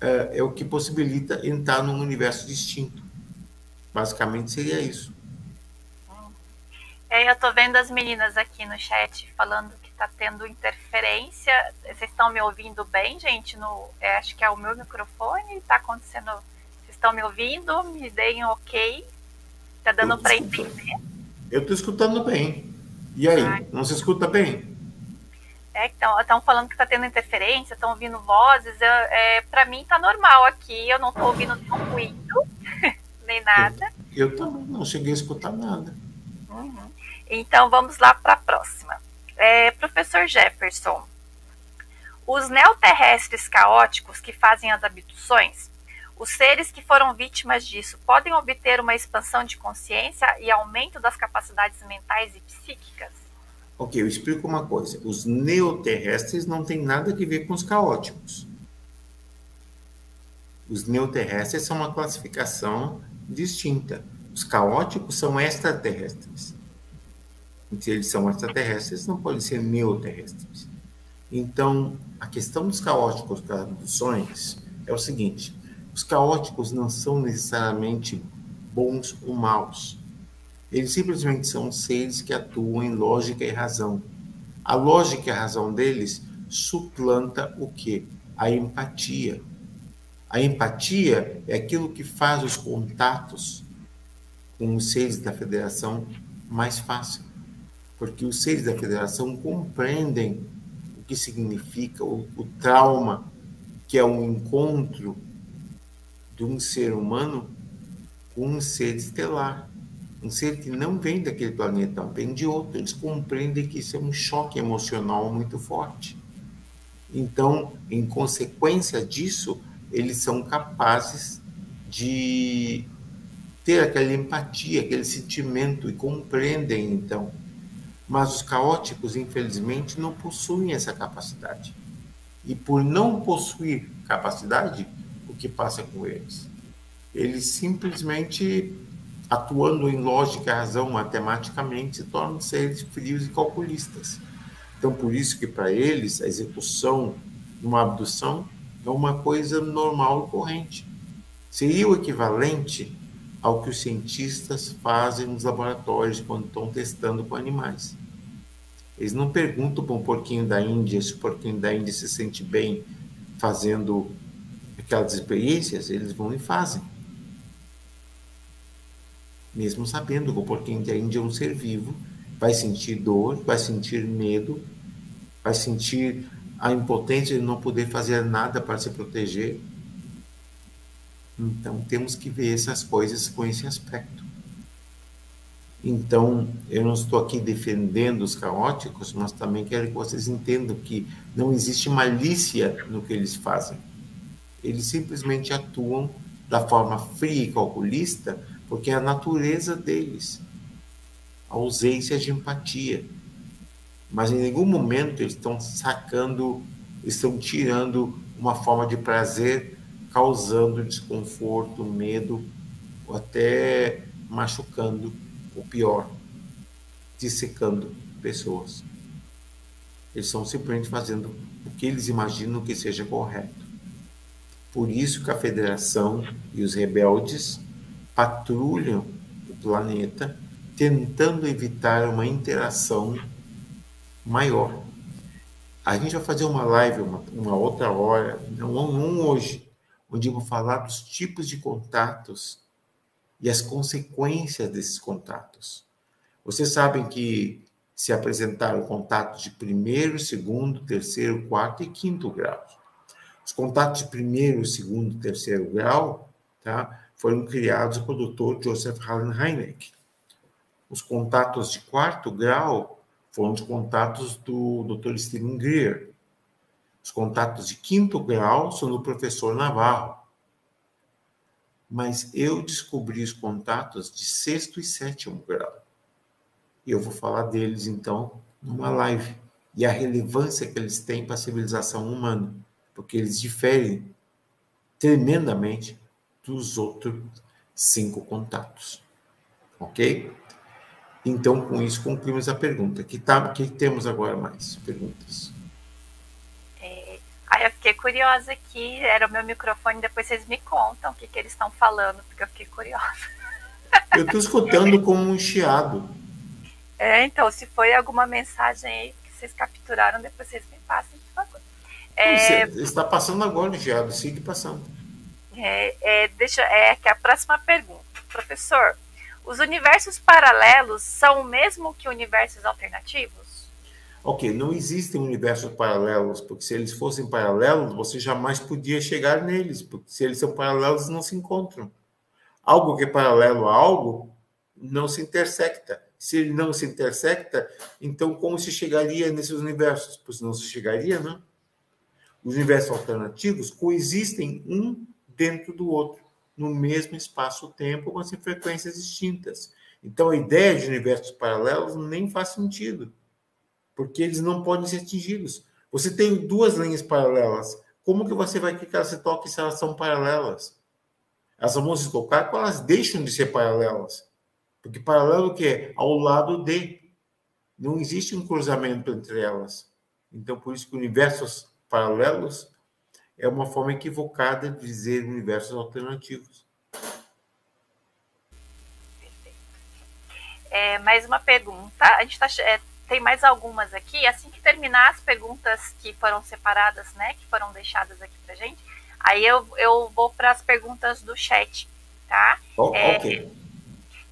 é, é o que possibilita entrar num universo distinto. Basicamente seria isso. É, eu estou vendo as meninas aqui no chat falando que está tendo interferência. Vocês estão me ouvindo bem, gente? No, é, acho que é o meu microfone. Está acontecendo. Vocês estão me ouvindo? Me deem ok. Está dando para entender? Eu estou escutando bem. E aí, Ai. não se escuta bem? É, então, estão falando que está tendo interferência, estão ouvindo vozes. é, Para mim está normal aqui, eu não estou ouvindo nenhum ruído, nem nada. Eu, eu, também não cheguei a escutar nada. Uhum. Então vamos lá para a próxima. É, professor Jefferson, os neoterrestres caóticos que fazem as abduções os seres que foram vítimas disso podem obter uma expansão de consciência e aumento das capacidades mentais e psíquicas? Ok, eu explico uma coisa. Os neoterrestres não têm nada a ver com os caóticos. Os neoterrestres são uma classificação distinta. Os caóticos são extraterrestres. Se eles são extraterrestres, não podem ser neoterrestres. Então, a questão dos caóticos das abduções é o seguinte: os caóticos não são necessariamente bons ou maus. Eles simplesmente são seres que atuam em lógica e razão. A lógica e a razão deles suplanta o que? A empatia. A empatia é aquilo que faz os contatos com os seres da federação mais fácil. Porque os seres da federação compreendem o que significa o, o trauma, que é um encontro de um ser humano com um ser estelar. Um ser que não vem daquele planeta, vem de outro. Eles compreendem que isso é um choque emocional muito forte. Então, em consequência disso, eles são capazes de ter aquela empatia, aquele sentimento e compreendem então. Mas os caóticos, infelizmente, não possuem essa capacidade. E por não possuir capacidade, que passa com eles. Eles simplesmente, atuando em lógica e razão matematicamente, tornam seres frios e calculistas. Então, por isso que para eles a execução de uma abdução é uma coisa normal e corrente. Seria o equivalente ao que os cientistas fazem nos laboratórios quando estão testando com animais. Eles não perguntam para um porquinho da Índia se o porquinho da Índia se sente bem fazendo aquelas experiências, eles vão e fazem. Mesmo sabendo que o porquinho da é um ser vivo, vai sentir dor, vai sentir medo, vai sentir a impotência de não poder fazer nada para se proteger. Então temos que ver essas coisas com esse aspecto. Então, eu não estou aqui defendendo os caóticos, mas também quero que vocês entendam que não existe malícia no que eles fazem. Eles simplesmente atuam da forma fria e calculista porque é a natureza deles, a ausência de empatia. Mas em nenhum momento eles estão sacando, estão tirando uma forma de prazer, causando desconforto, medo, ou até machucando, o pior, dissecando pessoas. Eles estão simplesmente fazendo o que eles imaginam que seja correto. Por isso que a Federação e os rebeldes patrulham o planeta, tentando evitar uma interação maior. A gente vai fazer uma live, uma, uma outra hora, não um hoje, onde eu vou falar dos tipos de contatos e as consequências desses contatos. Vocês sabem que se apresentaram contatos de primeiro, segundo, terceiro, quarto e quinto grau. Os contatos de primeiro, segundo terceiro grau tá, foram criados pelo Dr. Joseph Allen Hynek. Os contatos de quarto grau foram os contatos do Dr. Steven Greer. Os contatos de quinto grau são do professor Navarro. Mas eu descobri os contatos de sexto e sétimo grau. E eu vou falar deles, então, numa live. E a relevância que eles têm para a civilização humana. Porque eles diferem tremendamente dos outros cinco contatos. Ok? Então, com isso, concluímos a pergunta. Que, tá, que temos agora mais? Perguntas. É, aí eu fiquei curiosa aqui, era o meu microfone, depois vocês me contam o que, que eles estão falando, porque eu fiquei curiosa. Eu estou escutando como um chiado. É, então, se foi alguma mensagem aí que vocês capturaram, depois vocês me passem, por favor. É, Você está passando agora o chiado, siga passando. É, é, deixa, é que a próxima pergunta. Professor, os universos paralelos são o mesmo que universos alternativos? Ok, não existem universos paralelos, porque se eles fossem paralelos, você jamais podia chegar neles, porque se eles são paralelos, não se encontram. Algo que é paralelo a algo não se intersecta. Se ele não se intersecta, então como se chegaria nesses universos? Pois não se chegaria, não. Os universos alternativos coexistem um dentro do outro no mesmo espaço-tempo, mas em frequências distintas. Então, a ideia de universos paralelos nem faz sentido, porque eles não podem ser atingidos. Você tem duas linhas paralelas. Como que você vai que elas se toquem se elas são paralelas? Elas vão se tocar quando elas deixam de ser paralelas. Porque paralelo que é ao lado de. Não existe um cruzamento entre elas. Então, por isso que universos paralelos é uma forma equivocada de dizer universos alternativos. É, mais uma pergunta. A gente tá, é, tem mais algumas aqui. Assim que terminar as perguntas que foram separadas, né, que foram deixadas aqui para gente, aí eu, eu vou para as perguntas do chat, tá? Oh, é, ok.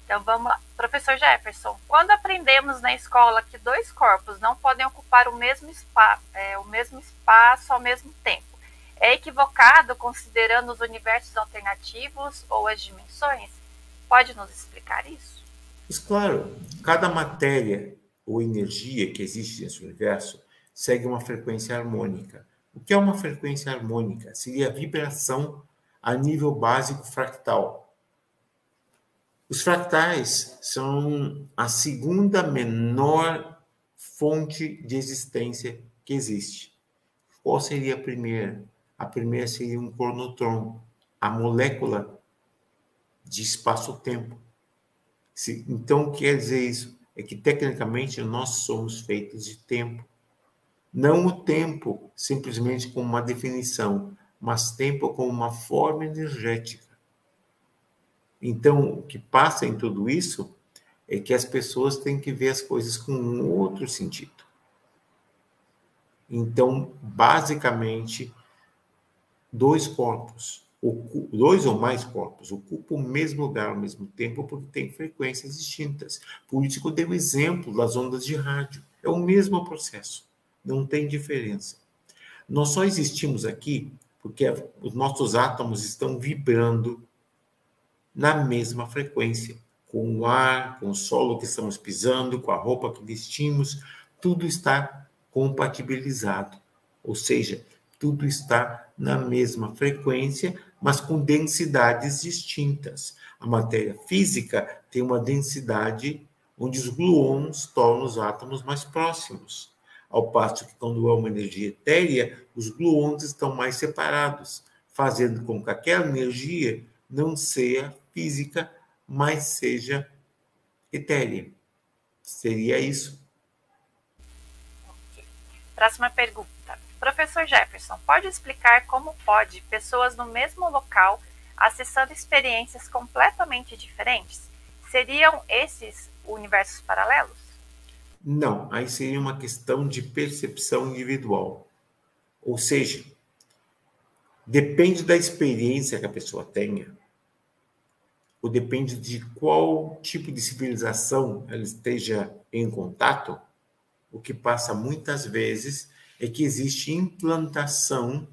Então vamos lá. Professor Jefferson, quando aprendemos na escola que dois corpos não podem ocupar o mesmo, spa, é, o mesmo espaço ao mesmo tempo, é equivocado considerando os universos alternativos ou as dimensões? Pode nos explicar isso? Mas, claro, cada matéria ou energia que existe nesse universo segue uma frequência harmônica. O que é uma frequência harmônica? Seria a vibração a nível básico fractal. Os fractais são a segunda menor fonte de existência que existe. Qual seria a primeira? A primeira seria um cronotron, a molécula de espaço-tempo. Então, quer dizer isso? É que, tecnicamente, nós somos feitos de tempo. Não o tempo simplesmente como uma definição, mas tempo como uma forma energética. Então, o que passa em tudo isso é que as pessoas têm que ver as coisas com um outro sentido. Então, basicamente, dois corpos, dois ou mais corpos, ocupam o mesmo lugar ao mesmo tempo porque têm frequências distintas. Por isso que eu dei o exemplo das ondas de rádio. É o mesmo processo, não tem diferença. Nós só existimos aqui porque os nossos átomos estão vibrando na mesma frequência, com o ar, com o solo que estamos pisando, com a roupa que vestimos, tudo está compatibilizado. Ou seja, tudo está na mesma frequência, mas com densidades distintas. A matéria física tem uma densidade onde os gluons tornam os átomos mais próximos, ao passo que quando há uma energia etérea, os gluons estão mais separados, fazendo com que aquela energia não seja física, mas seja etérea. Seria isso. Próxima pergunta. Professor Jefferson, pode explicar como pode pessoas no mesmo local acessando experiências completamente diferentes? Seriam esses universos paralelos? Não, aí seria uma questão de percepção individual. Ou seja, depende da experiência que a pessoa tenha, ou depende de qual tipo de civilização ela esteja em contato, o que passa muitas vezes é que existe implantação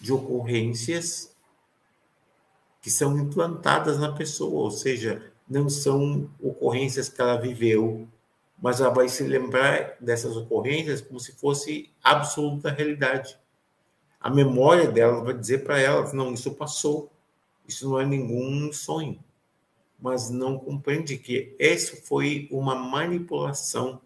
de ocorrências que são implantadas na pessoa, ou seja, não são ocorrências que ela viveu, mas ela vai se lembrar dessas ocorrências como se fosse absoluta realidade. A memória dela vai dizer para ela: não, isso passou, isso não é nenhum sonho. Mas não compreende que isso foi uma manipulação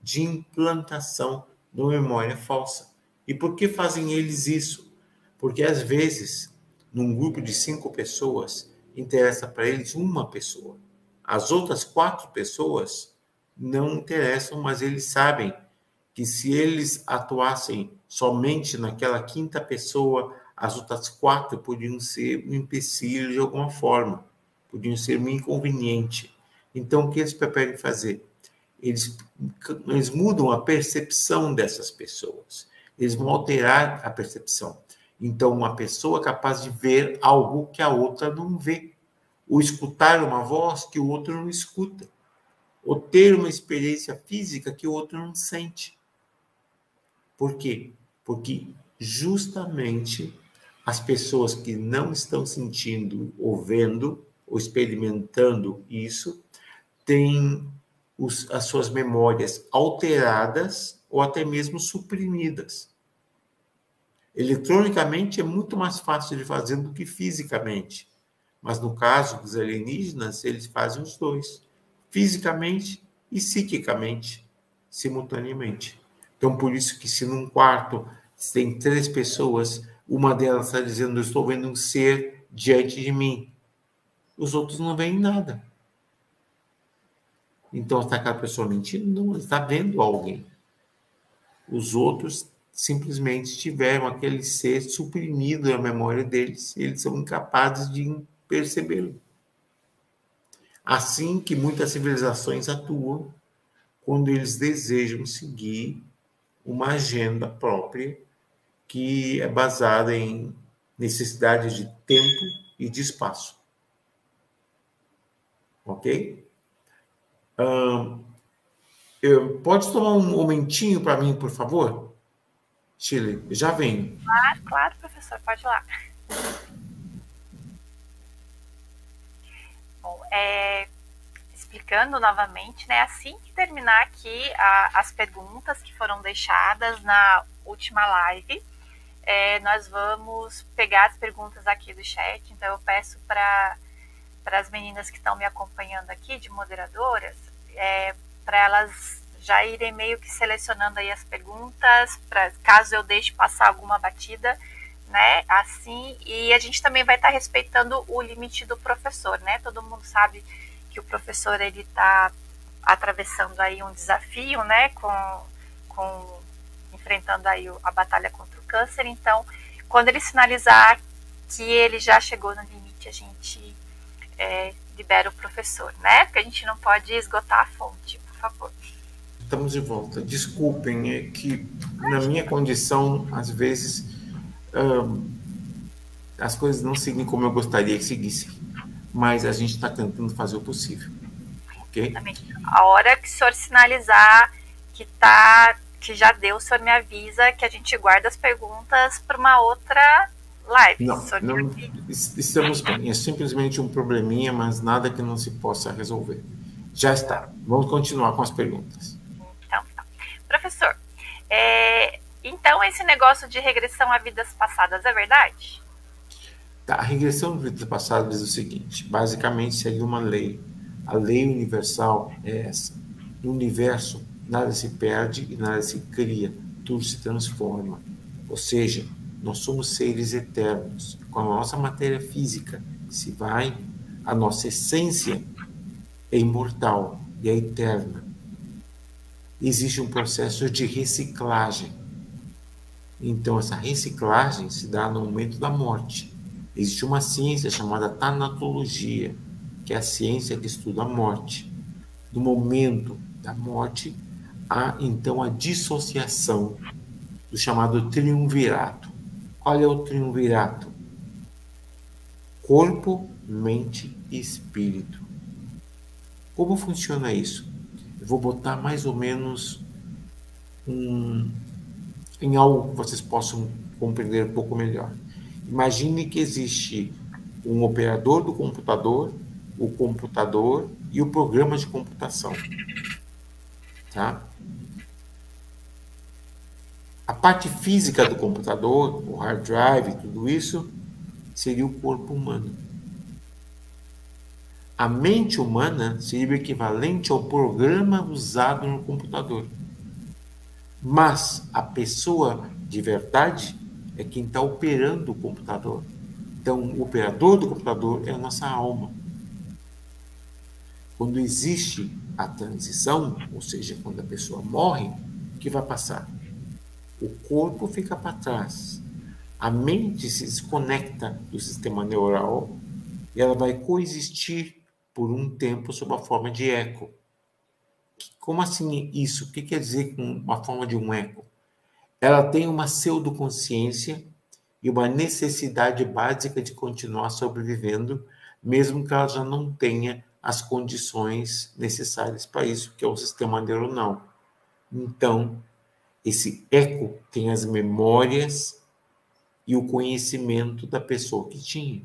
de implantação uma memória falsa. E por que fazem eles isso? Porque às vezes, num grupo de cinco pessoas, interessa para eles uma pessoa. As outras quatro pessoas não interessam, mas eles sabem que se eles atuassem somente naquela quinta pessoa, as outras quatro podiam ser um empecilho de alguma forma, podiam ser um inconveniente. Então, o que eles preferem fazer? Eles, eles mudam a percepção dessas pessoas. Eles vão alterar a percepção. Então, uma pessoa é capaz de ver algo que a outra não vê, ou escutar uma voz que o outro não escuta, ou ter uma experiência física que o outro não sente. Por quê? Porque justamente as pessoas que não estão sentindo ou vendo ou experimentando isso têm os, as suas memórias alteradas ou até mesmo suprimidas. Eletronicamente é muito mais fácil de fazer do que fisicamente. Mas no caso dos alienígenas, eles fazem os dois, fisicamente e psiquicamente, simultaneamente. Então, por isso que se num quarto tem três pessoas, uma delas está dizendo, eu estou vendo um ser diante de mim. Os outros não veem nada. Então, pessoa mentindo? Não, está vendo alguém. Os outros simplesmente tiveram aquele ser suprimido na memória deles, eles são incapazes de percebê-lo. Assim que muitas civilizações atuam quando eles desejam seguir uma agenda própria que é baseada em necessidades de tempo e de espaço. Ok? Eu, pode tomar um momentinho para mim, por favor? Chile, já vem. Claro, claro, professor, pode ir lá. Bom, é, explicando novamente, né? Assim que terminar aqui a, as perguntas que foram deixadas na última live, é, nós vamos pegar as perguntas aqui do chat. Então, eu peço para as meninas que estão me acompanhando aqui, de moderadoras, é, para elas já irem meio que selecionando aí as perguntas, para caso eu deixe passar alguma batida, né? Assim, e a gente também vai estar tá respeitando o limite do professor, né? Todo mundo sabe que o professor ele está atravessando aí um desafio, né? Com, com enfrentando aí a batalha contra o câncer. Então, quando ele sinalizar que ele já chegou no limite, a gente é, libera o professor, né? Porque a gente não pode esgotar a fonte, por favor. Estamos de volta. Desculpem, é que na minha condição, às vezes, as coisas não seguem como eu gostaria que seguissem. Mas a gente está tentando fazer o possível. Ok? Exatamente. A hora que o senhor sinalizar que tá, que já deu, o senhor me avisa que a gente guarda as perguntas para uma outra live. Não, não estamos bem. É simplesmente um probleminha, mas nada que não se possa resolver. Já está. Vamos continuar com as perguntas. Então, tá. Professor, é, então esse negócio de regressão a vidas passadas é verdade? Tá, a regressão a vidas passadas diz o seguinte: basicamente segue uma lei. A lei universal é essa. No universo, nada se perde e nada se cria, tudo se transforma. Ou seja, nós somos seres eternos. Com a nossa matéria física se vai, a nossa essência é imortal e é eterna. Existe um processo de reciclagem. Então, essa reciclagem se dá no momento da morte. Existe uma ciência chamada tanatologia, que é a ciência que estuda a morte. No momento da morte, há então a dissociação do chamado triunvirato. É o triunvirato? Corpo, mente e espírito. Como funciona isso? Eu vou botar mais ou menos um, em algo que vocês possam compreender um pouco melhor. Imagine que existe um operador do computador, o computador e o programa de computação. Tá? A parte física do computador, o hard drive, tudo isso, seria o corpo humano. A mente humana seria o equivalente ao programa usado no computador. Mas a pessoa de verdade é quem está operando o computador. Então, o operador do computador é a nossa alma. Quando existe a transição, ou seja, quando a pessoa morre, o que vai passar? O corpo fica para trás. A mente se desconecta do sistema neural e ela vai coexistir por um tempo sob a forma de eco. Como assim isso? O que quer dizer com uma forma de um eco? Ela tem uma pseudoconsciência e uma necessidade básica de continuar sobrevivendo, mesmo que ela já não tenha as condições necessárias para isso, que é o sistema neuronal. Então, esse eco tem as memórias e o conhecimento da pessoa que tinha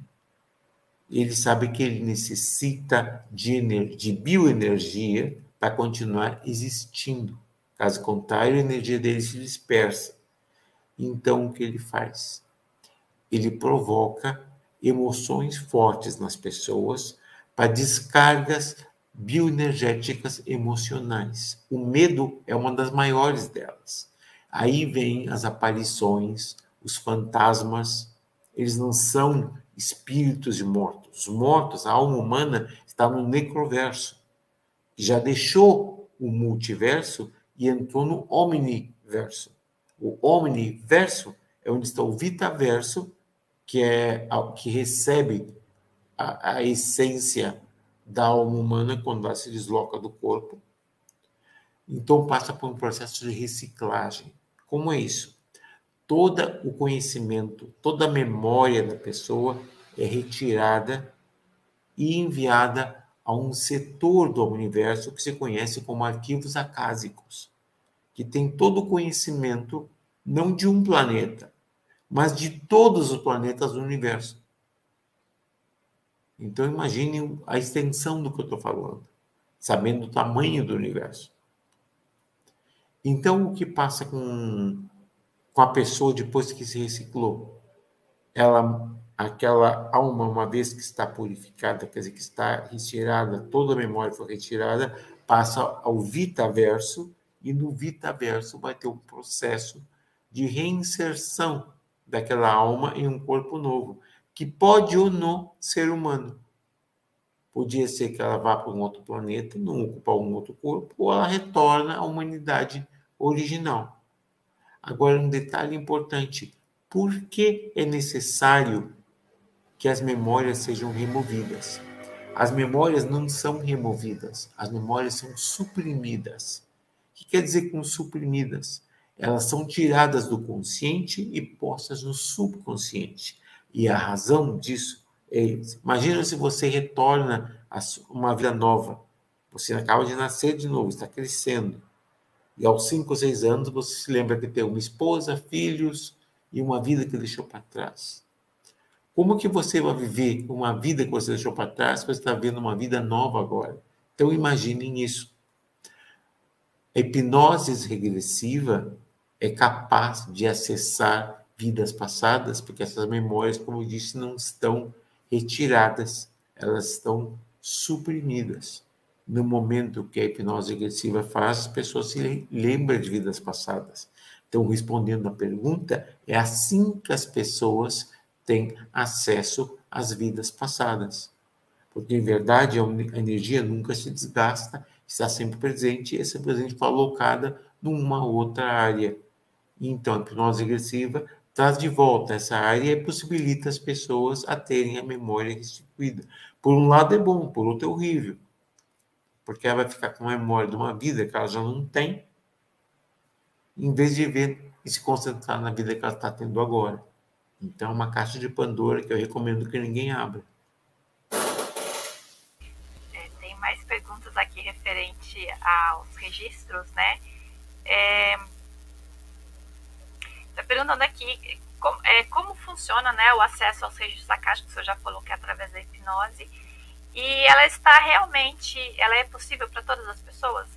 ele sabe que ele necessita de, de bioenergia para continuar existindo. Caso contrário, a energia dele se dispersa. Então, o que ele faz? Ele provoca emoções fortes nas pessoas para descargas bioenergéticas emocionais. O medo é uma das maiores delas. Aí vem as aparições, os fantasmas. Eles não são espíritos de mortos. Os mortos, a alma humana, está no necroverso. Já deixou o multiverso e entrou no omniverso. O omniverso é onde está o vitaverso, que é que recebe a, a essência da alma humana quando ela se desloca do corpo. Então passa por um processo de reciclagem. Como é isso? todo o conhecimento, toda a memória da pessoa é retirada e enviada a um setor do universo que se conhece como arquivos acásicos, que tem todo o conhecimento não de um planeta, mas de todos os planetas do universo. Então imagine a extensão do que eu estou falando, sabendo o tamanho do universo. Então o que passa com com a pessoa depois que se reciclou. Ela, aquela alma, uma vez que está purificada, quer dizer, que está retirada, toda a memória foi retirada, passa ao vitaverso, e no vitaverso vai ter um processo de reinserção daquela alma em um corpo novo, que pode ou não ser humano. Podia ser que ela vá para um outro planeta, não ocupar um outro corpo, ou ela retorna à humanidade original. Agora, um detalhe importante: por que é necessário que as memórias sejam removidas? As memórias não são removidas, as memórias são suprimidas. O que quer dizer com suprimidas? Elas são tiradas do consciente e postas no subconsciente. E a razão disso é: imagina se você retorna a uma vida nova. Você acaba de nascer de novo, está crescendo. E aos cinco ou seis anos você se lembra de ter uma esposa, filhos e uma vida que deixou para trás. Como que você vai viver uma vida que você deixou para trás você está vendo uma vida nova agora? Então imaginem isso. A hipnose regressiva é capaz de acessar vidas passadas, porque essas memórias, como eu disse, não estão retiradas, elas estão suprimidas no momento que a hipnose regressiva faz, as pessoas se lembram de vidas passadas. Então, respondendo à pergunta, é assim que as pessoas têm acesso às vidas passadas. Porque, em verdade, a energia nunca se desgasta, está sempre presente e essa presente foi alocada numa outra área. Então, a hipnose regressiva traz de volta essa área e possibilita as pessoas a terem a memória restituída. Por um lado é bom, por outro é horrível porque ela vai ficar com memória de uma vida que ela já não tem, em vez de ver e se concentrar na vida que ela está tendo agora. Então, é uma caixa de Pandora que eu recomendo que ninguém abra. É, tem mais perguntas aqui referente aos registros, né? É, tá perguntando aqui como, é, como funciona né, o acesso aos registros acásticos, você já falou que é através da hipnose. E ela está realmente, ela é possível para todas as pessoas?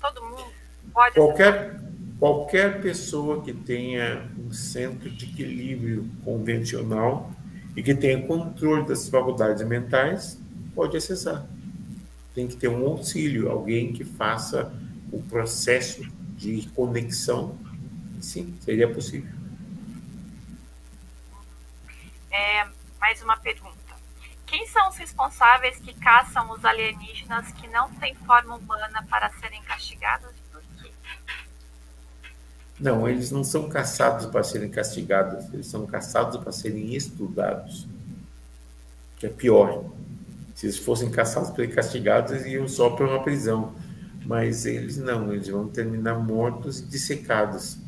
Todo mundo? Pode qualquer, qualquer pessoa que tenha um centro de equilíbrio convencional e que tenha controle das faculdades mentais pode acessar. Tem que ter um auxílio, alguém que faça o processo de conexão. Sim, seria possível. É, mais uma pergunta. Quem são os responsáveis que caçam os alienígenas que não têm forma humana para serem castigados? Não, eles não são caçados para serem castigados, eles são caçados para serem estudados. Que é pior. Se eles fossem caçados para serem castigados, eles iam só para uma prisão. Mas eles não, eles vão terminar mortos e dissecados.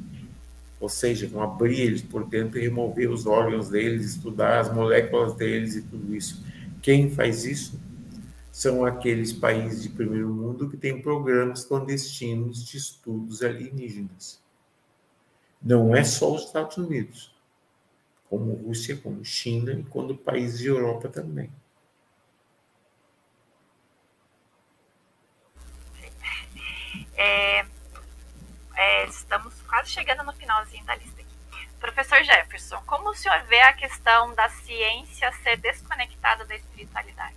Ou seja, vão abrir eles por dentro e remover os órgãos deles, estudar as moléculas deles e tudo isso. Quem faz isso são aqueles países de primeiro mundo que têm programas clandestinos de estudos alienígenas. Não é só os Estados Unidos, como Rússia, como China e como países de Europa também. É, é, estamos quase chegando no finalzinho da lista Professor Jefferson, como o senhor vê a questão da ciência ser desconectada da espiritualidade?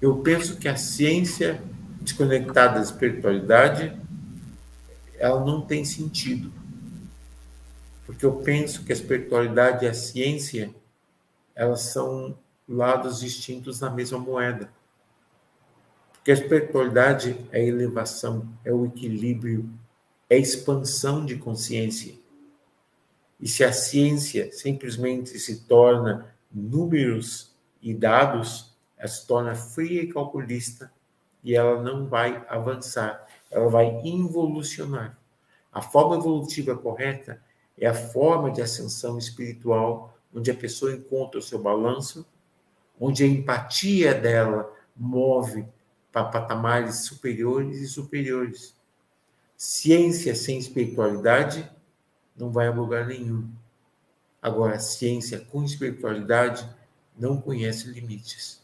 Eu penso que a ciência desconectada da espiritualidade, ela não tem sentido. Porque eu penso que a espiritualidade e a ciência, elas são lados distintos na mesma moeda. Porque a espiritualidade é elevação, é o equilíbrio, é expansão de consciência. E se a ciência simplesmente se torna números e dados, ela se torna fria e calculista e ela não vai avançar, ela vai involucionar. A forma evolutiva correta é a forma de ascensão espiritual, onde a pessoa encontra o seu balanço, onde a empatia dela move para patamares superiores e superiores. Ciência sem espiritualidade não vai a lugar nenhum. Agora, a ciência com espiritualidade não conhece limites.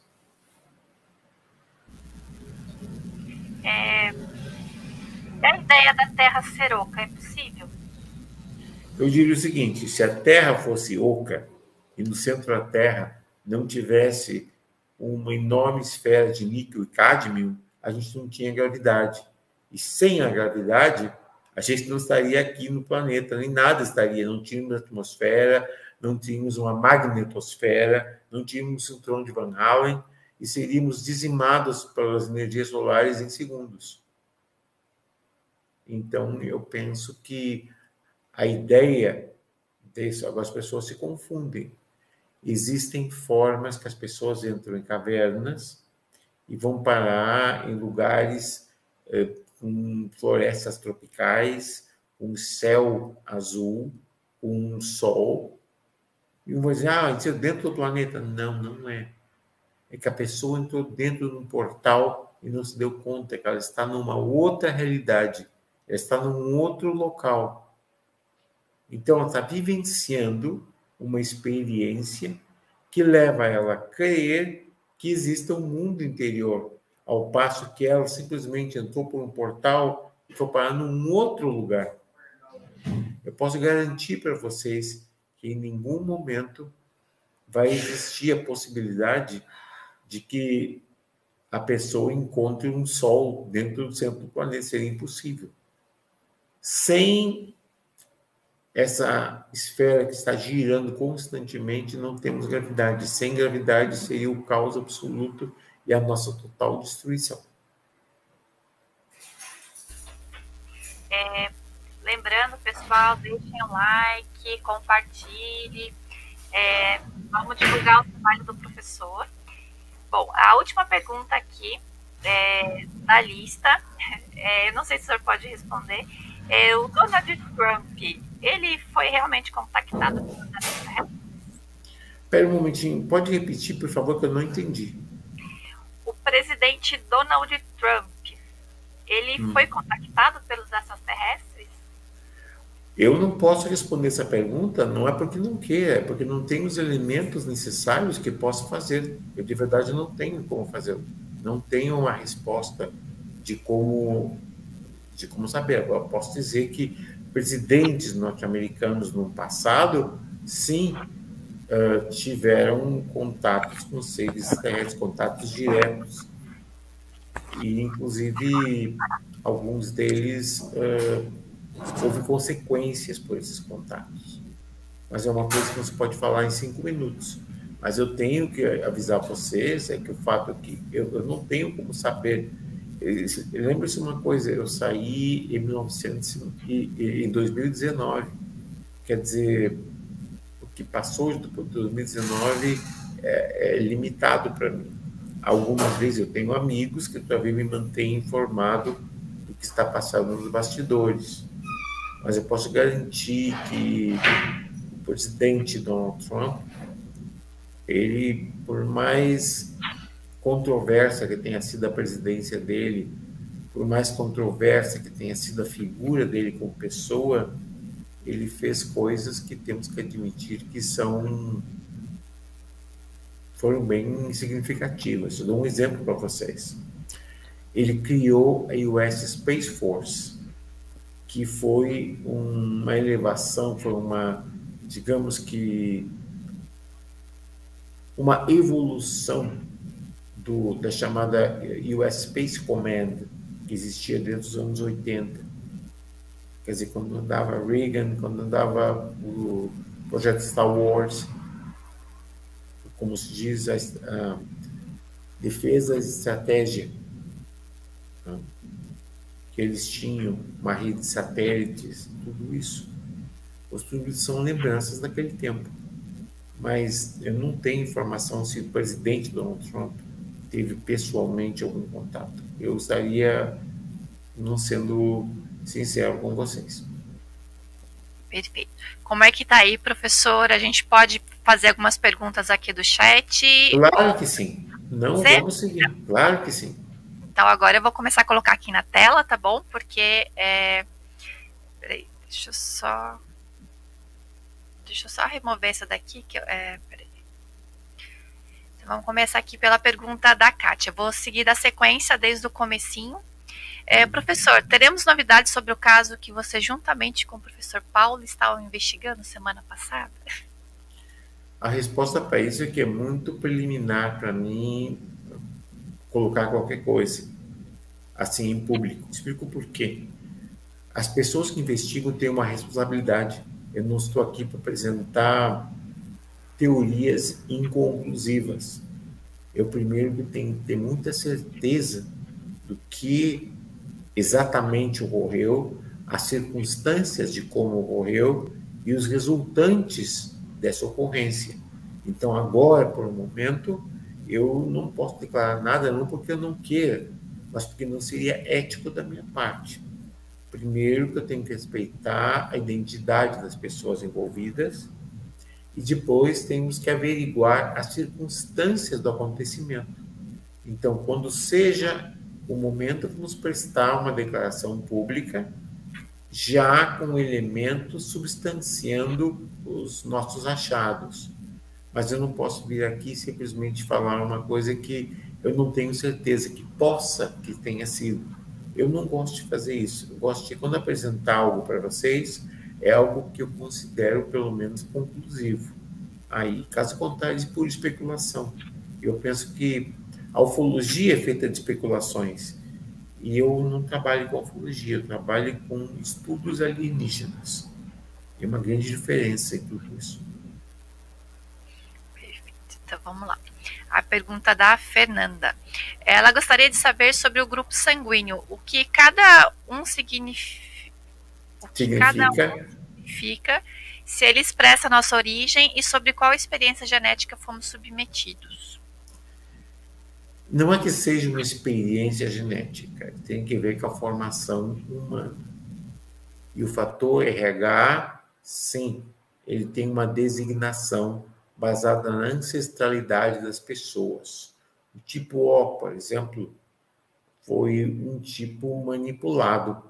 É... A ideia da Terra ser oca é possível? Eu diria o seguinte: se a Terra fosse oca e no centro da Terra não tivesse uma enorme esfera de níquel e cádmio, a gente não tinha gravidade. E sem a gravidade, a gente não estaria aqui no planeta, nem nada estaria. Não tínhamos atmosfera, não tínhamos uma magnetosfera, não tínhamos o cinturão de Van Allen e seríamos dizimados pelas energias solares em segundos. Então, eu penso que a ideia desse, agora as pessoas se confundem. Existem formas que as pessoas entram em cavernas e vão parar em lugares eh, com florestas tropicais, um céu azul, um sol. E um vai dizer, ah, isso é dentro do planeta. Não, não é. É que a pessoa entrou dentro de um portal e não se deu conta que ela está numa outra realidade, ela está num outro local. Então, ela está vivenciando uma experiência que leva ela a crer que exista um mundo interior, ao passo que ela simplesmente entrou por um portal e foi parar num outro lugar. Eu posso garantir para vocês que em nenhum momento vai existir a possibilidade de que a pessoa encontre um sol dentro do centro do planeta. Seria impossível. Sem essa esfera que está girando constantemente, não temos gravidade. Sem gravidade seria o caos absoluto e a nossa total destruição. É, lembrando, pessoal, deixem o like, compartilhe. É, vamos divulgar o trabalho do professor. Bom, a última pergunta aqui é, da lista, é, eu não sei se o senhor pode responder. É, o Donald Trump, ele foi realmente contactado pelo Espera um momentinho, pode repetir, por favor, que eu não entendi presidente Donald Trump, ele hum. foi contactado pelos extraterrestres? Eu não posso responder essa pergunta, não é porque não quer, é porque não tenho os elementos necessários que posso fazer. Eu de verdade não tenho como fazer. Não tenho uma resposta de como de como saber. Agora, posso dizer que presidentes norte-americanos no passado, sim, uh, tiveram contatos com seres terrestres, contatos diretos. E, inclusive, alguns deles uh, houve consequências por esses contatos. Mas é uma coisa que não se pode falar em cinco minutos. Mas eu tenho que avisar vocês é que o fato é que eu, eu não tenho como saber. Lembre-se uma coisa, eu saí em, 1900, em 2019. Quer dizer, que passou de 2019 é, é limitado para mim. Algumas vezes eu tenho amigos que talvez me mantêm informado do que está passando nos bastidores. Mas eu posso garantir que o presidente Donald Trump ele, por mais controversa que tenha sido a presidência dele, por mais controversa que tenha sido a figura dele como pessoa, ele fez coisas que temos que admitir que são foram bem significativas. Eu dou um exemplo para vocês. Ele criou a US Space Force, que foi uma elevação, foi uma, digamos que uma evolução do, da chamada US Space Command, que existia desde os anos 80. Quer dizer, quando andava Reagan, quando andava o projeto Star Wars, como se diz, a, a defesa e estratégia, né? que eles tinham, uma rede de satélites, tudo isso. Os tudo são lembranças daquele tempo mas eu não tenho informação se o presidente Donald Trump teve pessoalmente algum contato. Eu estaria não sendo sincero com vocês. Perfeito. Como é que está aí, professor? A gente pode fazer algumas perguntas aqui do chat? Claro que sim. Não certo? vamos seguir. Claro que sim. Então agora eu vou começar a colocar aqui na tela, tá bom? Porque é... Peraí, deixa eu só Deixa eu só remover essa daqui, que eu, é. Então, vamos começar aqui pela pergunta da Kátia. Vou seguir da sequência desde o comecinho. É, professor, teremos novidades sobre o caso que você, juntamente com o professor Paulo, estavam investigando semana passada? A resposta para isso é que é muito preliminar para mim colocar qualquer coisa assim em público. Explico por quê. As pessoas que investigam têm uma responsabilidade eu não estou aqui para apresentar teorias inconclusivas. Eu primeiro tenho que ter muita certeza do que exatamente ocorreu, as circunstâncias de como ocorreu e os resultantes dessa ocorrência. Então, agora, por um momento, eu não posso declarar nada, não porque eu não queira, mas porque não seria ético da minha parte. Primeiro, que eu tenho que respeitar a identidade das pessoas envolvidas, e depois temos que averiguar as circunstâncias do acontecimento. Então, quando seja o momento, vamos prestar uma declaração pública, já com elementos substanciando os nossos achados. Mas eu não posso vir aqui simplesmente falar uma coisa que eu não tenho certeza que possa que tenha sido eu não gosto de fazer isso. Eu gosto de, quando apresentar algo para vocês, é algo que eu considero, pelo menos, conclusivo. Aí, caso contrário, por especulação. Eu penso que a ufologia é feita de especulações. E eu não trabalho com ufologia, eu trabalho com estudos alienígenas. Tem uma grande diferença em tudo isso. Perfeito. Então, vamos lá a pergunta da Fernanda. Ela gostaria de saber sobre o grupo sanguíneo, o que cada um significa, o que significa. cada um significa, se ele expressa a nossa origem e sobre qual experiência genética fomos submetidos. Não é que seja uma experiência genética, tem que ver com a formação humana. E o fator RH, sim, ele tem uma designação baseada na ancestralidade das pessoas. O tipo O, por exemplo, foi um tipo manipulado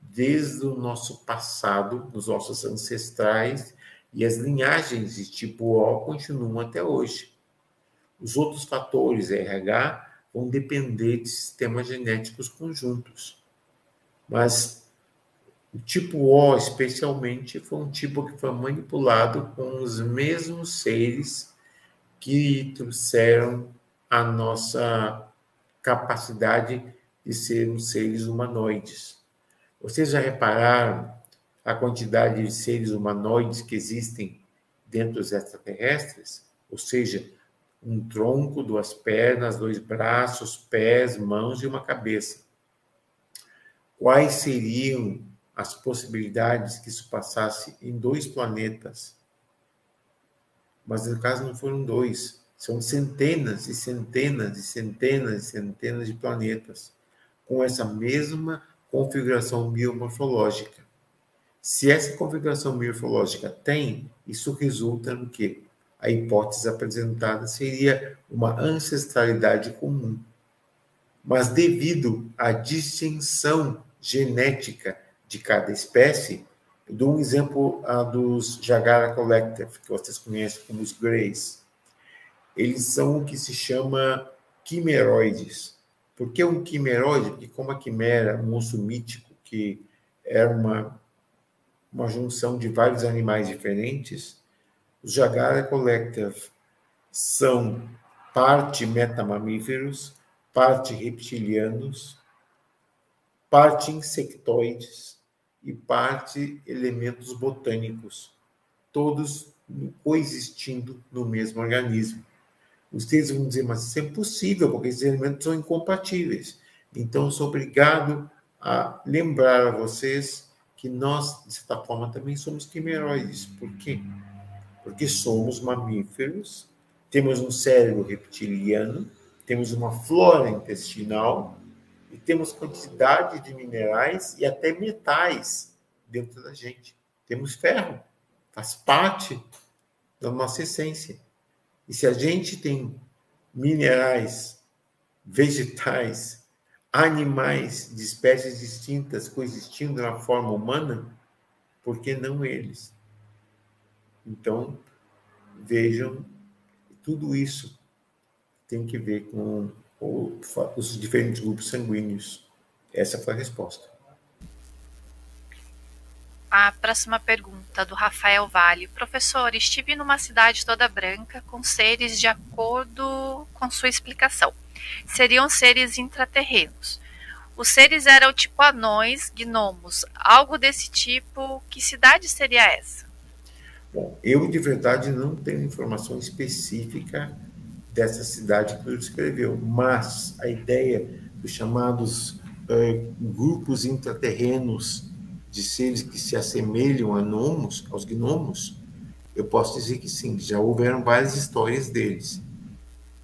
desde o nosso passado, dos nossos ancestrais, e as linhagens de tipo O continuam até hoje. Os outros fatores RH vão depender de sistemas genéticos conjuntos. Mas o tipo O, especialmente, foi um tipo que foi manipulado com os mesmos seres que trouxeram a nossa capacidade de sermos seres humanoides. Vocês já repararam a quantidade de seres humanoides que existem dentro dos extraterrestres? Ou seja, um tronco, duas pernas, dois braços, pés, mãos e uma cabeça. Quais seriam as possibilidades que isso passasse em dois planetas? Mas no caso não foram dois, são centenas e centenas e centenas e centenas de planetas com essa mesma configuração biomorfológica. Se essa configuração biomorfológica tem, isso resulta no quê? A hipótese apresentada seria uma ancestralidade comum. Mas devido à distinção genética de cada espécie, eu dou um exemplo a dos Jagara Collective, que vocês conhecem como os Greys. Eles são o que se chama quimeroides. Por que um quimeroide? Porque como a quimera, um monstro mítico que era uma, uma junção de vários animais diferentes, os Jagara Collective são parte metamamíferos, parte reptilianos, parte insectoides e parte elementos botânicos, todos coexistindo no mesmo organismo. Textos vão dizer, mas isso é impossível, porque esses elementos são incompatíveis. Então, sou obrigado a lembrar a vocês que nós, de certa forma, também somos quimeroides. Por quê? Porque somos mamíferos, temos um cérebro reptiliano, temos uma flora intestinal e temos quantidade de minerais e até metais dentro da gente. Temos ferro, faz parte da nossa essência. E se a gente tem minerais, vegetais, animais de espécies distintas coexistindo na forma humana, por que não eles? Então, vejam, tudo isso tem que ver com os diferentes grupos sanguíneos. Essa foi a resposta. A próxima pergunta do Rafael Vale. Professor, estive numa cidade toda branca com seres de acordo com sua explicação. Seriam seres intraterrenos. Os seres eram tipo anões, gnomos, algo desse tipo. Que cidade seria essa? Bom, eu de verdade não tenho informação específica dessa cidade que ele descreveu, mas a ideia dos chamados uh, grupos intraterrenos de seres que se assemelham a gnomos, aos gnomos, eu posso dizer que sim, já houveram várias histórias deles.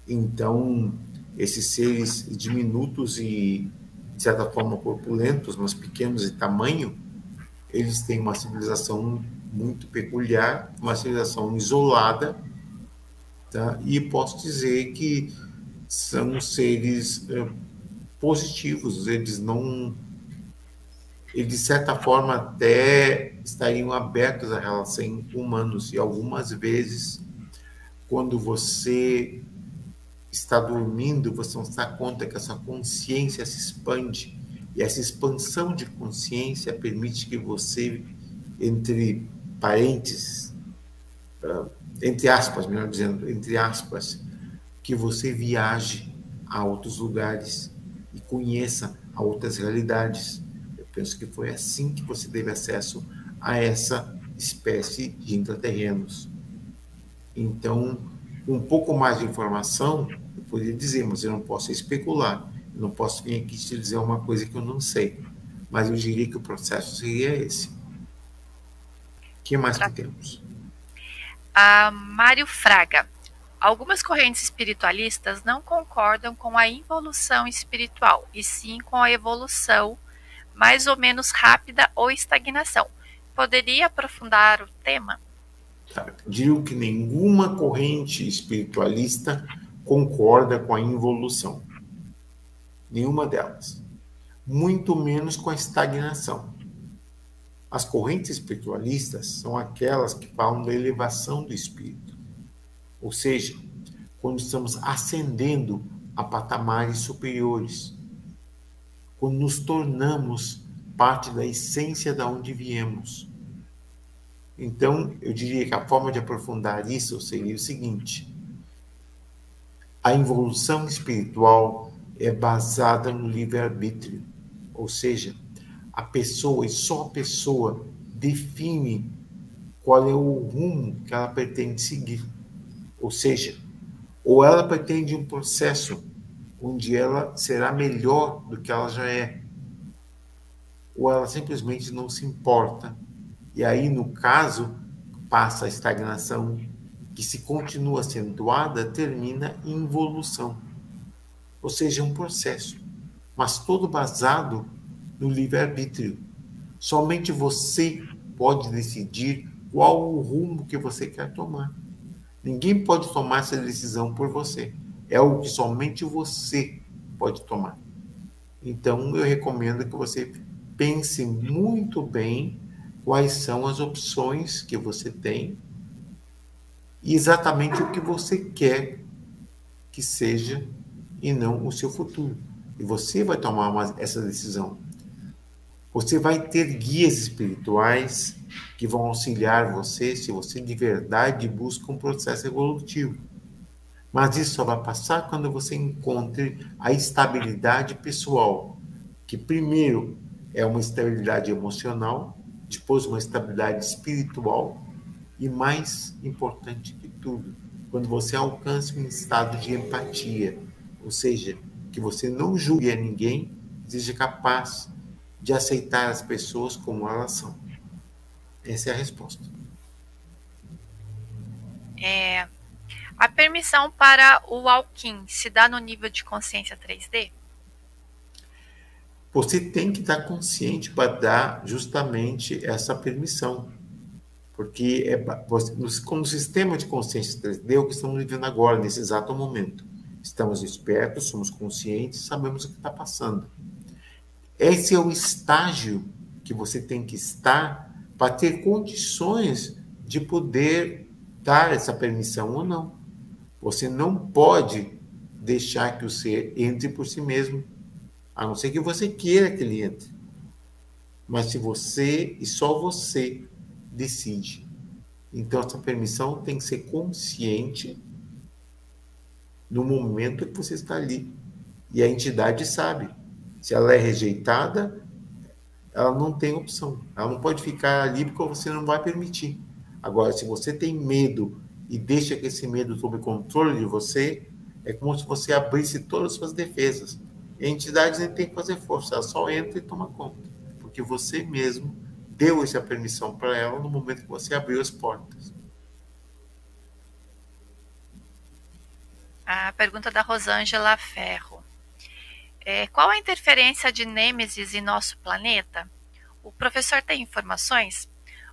Então, esses seres diminutos e, de certa forma, corpulentos, mas pequenos em tamanho, eles têm uma civilização muito peculiar, uma civilização isolada, tá? e posso dizer que são seres é, positivos, eles não e de certa forma até estariam abertos à relação humanos. E algumas vezes, quando você está dormindo, você não se dá conta que essa consciência se expande. E essa expansão de consciência permite que você, entre parênteses, ah, entre aspas, melhor dizendo, entre aspas, que você viaje a outros lugares e conheça a outras realidades Penso que foi assim que você teve acesso a essa espécie de intraterrenos. Então, um pouco mais de informação, eu poderia dizer, mas eu não posso especular. Eu não posso vir aqui te dizer uma coisa que eu não sei. Mas eu diria que o processo seria esse. O que mais que temos? A Mário Fraga. Algumas correntes espiritualistas não concordam com a involução espiritual, e sim com a evolução mais ou menos rápida ou estagnação. Poderia aprofundar o tema? Digo que nenhuma corrente espiritualista concorda com a involução. Nenhuma delas. Muito menos com a estagnação. As correntes espiritualistas são aquelas que falam da elevação do espírito. Ou seja, quando estamos ascendendo a patamares superiores quando nos tornamos parte da essência da onde viemos. Então, eu diria que a forma de aprofundar isso seria o seguinte: a evolução espiritual é baseada no livre-arbítrio, ou seja, a pessoa e só a pessoa define qual é o rumo que ela pretende seguir. Ou seja, ou ela pretende um processo onde ela será melhor do que ela já é, ou ela simplesmente não se importa. E aí, no caso, passa a estagnação, que se continua acentuada, termina em involução. Ou seja, um processo, mas todo baseado no livre-arbítrio. Somente você pode decidir qual o rumo que você quer tomar. Ninguém pode tomar essa decisão por você. É o que somente você pode tomar. Então, eu recomendo que você pense muito bem quais são as opções que você tem e exatamente o que você quer que seja e não o seu futuro. E você vai tomar uma, essa decisão. Você vai ter guias espirituais que vão auxiliar você se você de verdade busca um processo evolutivo. Mas isso só vai passar quando você encontre a estabilidade pessoal, que primeiro é uma estabilidade emocional, depois uma estabilidade espiritual e mais importante que tudo, quando você alcança um estado de empatia, ou seja, que você não julgue a ninguém, seja capaz de aceitar as pessoas como elas são. Essa é a resposta. É, a permissão para o Alkin se dá no nível de consciência 3D? Você tem que estar consciente para dar justamente essa permissão. Porque é, no, sistema de consciência 3D é o que estamos vivendo agora, nesse exato momento. Estamos espertos, somos conscientes, sabemos o que está passando. Esse é o estágio que você tem que estar para ter condições de poder dar essa permissão ou não. Você não pode deixar que o ser entre por si mesmo, a não ser que você queira que ele entre. Mas se você e só você decide. Então, essa permissão tem que ser consciente no momento que você está ali. E a entidade sabe. Se ela é rejeitada, ela não tem opção. Ela não pode ficar ali porque você não vai permitir. Agora, se você tem medo e deixa que esse medo tome controle de você, é como se você abrisse todas as suas defesas. E a entidade nem tem que fazer força, ela só entra e toma conta. Porque você mesmo deu essa permissão para ela no momento que você abriu as portas. A pergunta da Rosângela Ferro. É, qual a interferência de Nêmesis em nosso planeta? O professor tem informações?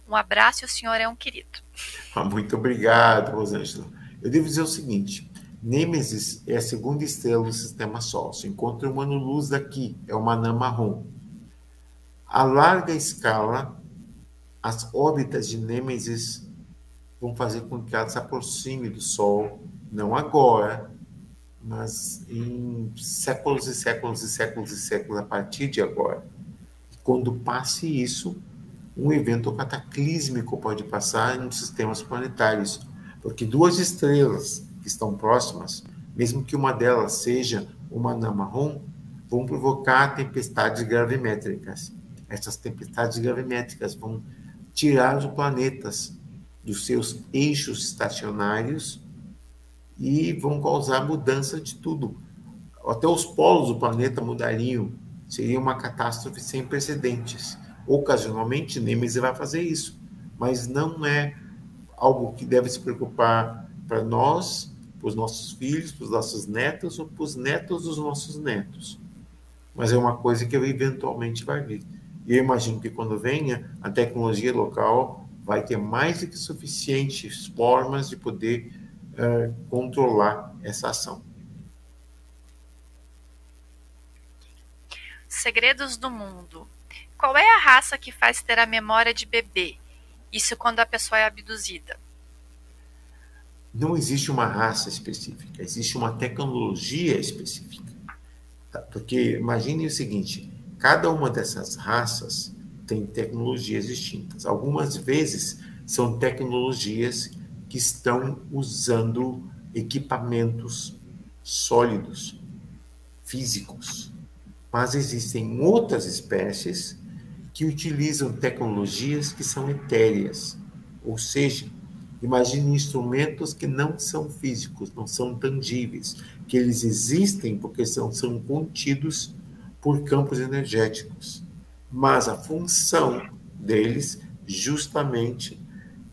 Um abraço e o senhor é um querido. Ah, muito obrigado, Rosângela. Eu devo dizer o seguinte: Nêmesis é a segunda estrela do sistema Sol. Se encontra uma luz daqui, é uma anã marrom. A larga escala, as órbitas de Nêmesis vão fazer com que ela se aproxime do Sol, não agora, mas em séculos e séculos e séculos e séculos a partir de agora. Quando passe isso, um evento cataclísmico pode passar nos sistemas planetários, porque duas estrelas que estão próximas, mesmo que uma delas seja uma anã marrom, vão provocar tempestades gravimétricas. Essas tempestades gravimétricas vão tirar os planetas dos seus eixos estacionários e vão causar mudança de tudo. Até os polos do planeta mudariam. Seria uma catástrofe sem precedentes. Ocasionalmente, Nemesis vai fazer isso, mas não é algo que deve se preocupar para nós, para os nossos filhos, para os nossos netos ou para os netos dos nossos netos. Mas é uma coisa que eventualmente vai vir. E eu imagino que quando venha, a tecnologia local vai ter mais do que suficientes formas de poder uh, controlar essa ação. Segredos do mundo. Qual é a raça que faz ter a memória de bebê? Isso quando a pessoa é abduzida. Não existe uma raça específica, existe uma tecnologia específica. Tá? Porque imagine o seguinte: cada uma dessas raças tem tecnologias distintas. Algumas vezes são tecnologias que estão usando equipamentos sólidos, físicos. Mas existem outras espécies que utilizam tecnologias que são etéreas, ou seja, imagine instrumentos que não são físicos, não são tangíveis, que eles existem porque são, são contidos por campos energéticos. Mas a função deles justamente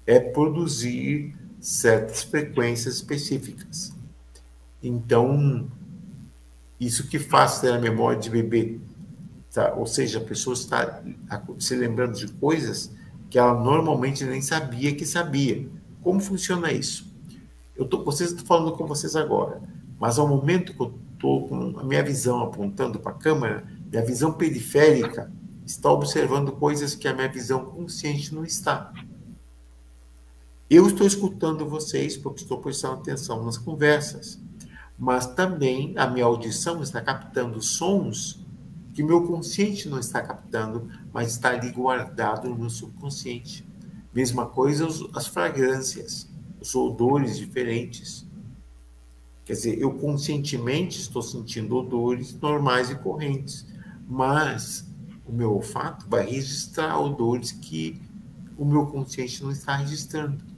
é produzir certas frequências específicas. Então, isso que faz ter a memória de bebê, tá? ou seja, a pessoa está se lembrando de coisas que ela normalmente nem sabia que sabia. Como funciona isso? Eu tô, vocês estão falando com vocês agora, mas ao momento que eu estou com a minha visão apontando para a câmera, minha visão periférica está observando coisas que a minha visão consciente não está. Eu estou escutando vocês porque estou prestando atenção nas conversas, mas também a minha audição está captando sons que meu consciente não está captando, mas está ali guardado no meu subconsciente. Mesma coisa as fragrâncias, os odores diferentes. Quer dizer, eu conscientemente estou sentindo odores normais e correntes, mas o meu olfato vai registrar odores que o meu consciente não está registrando.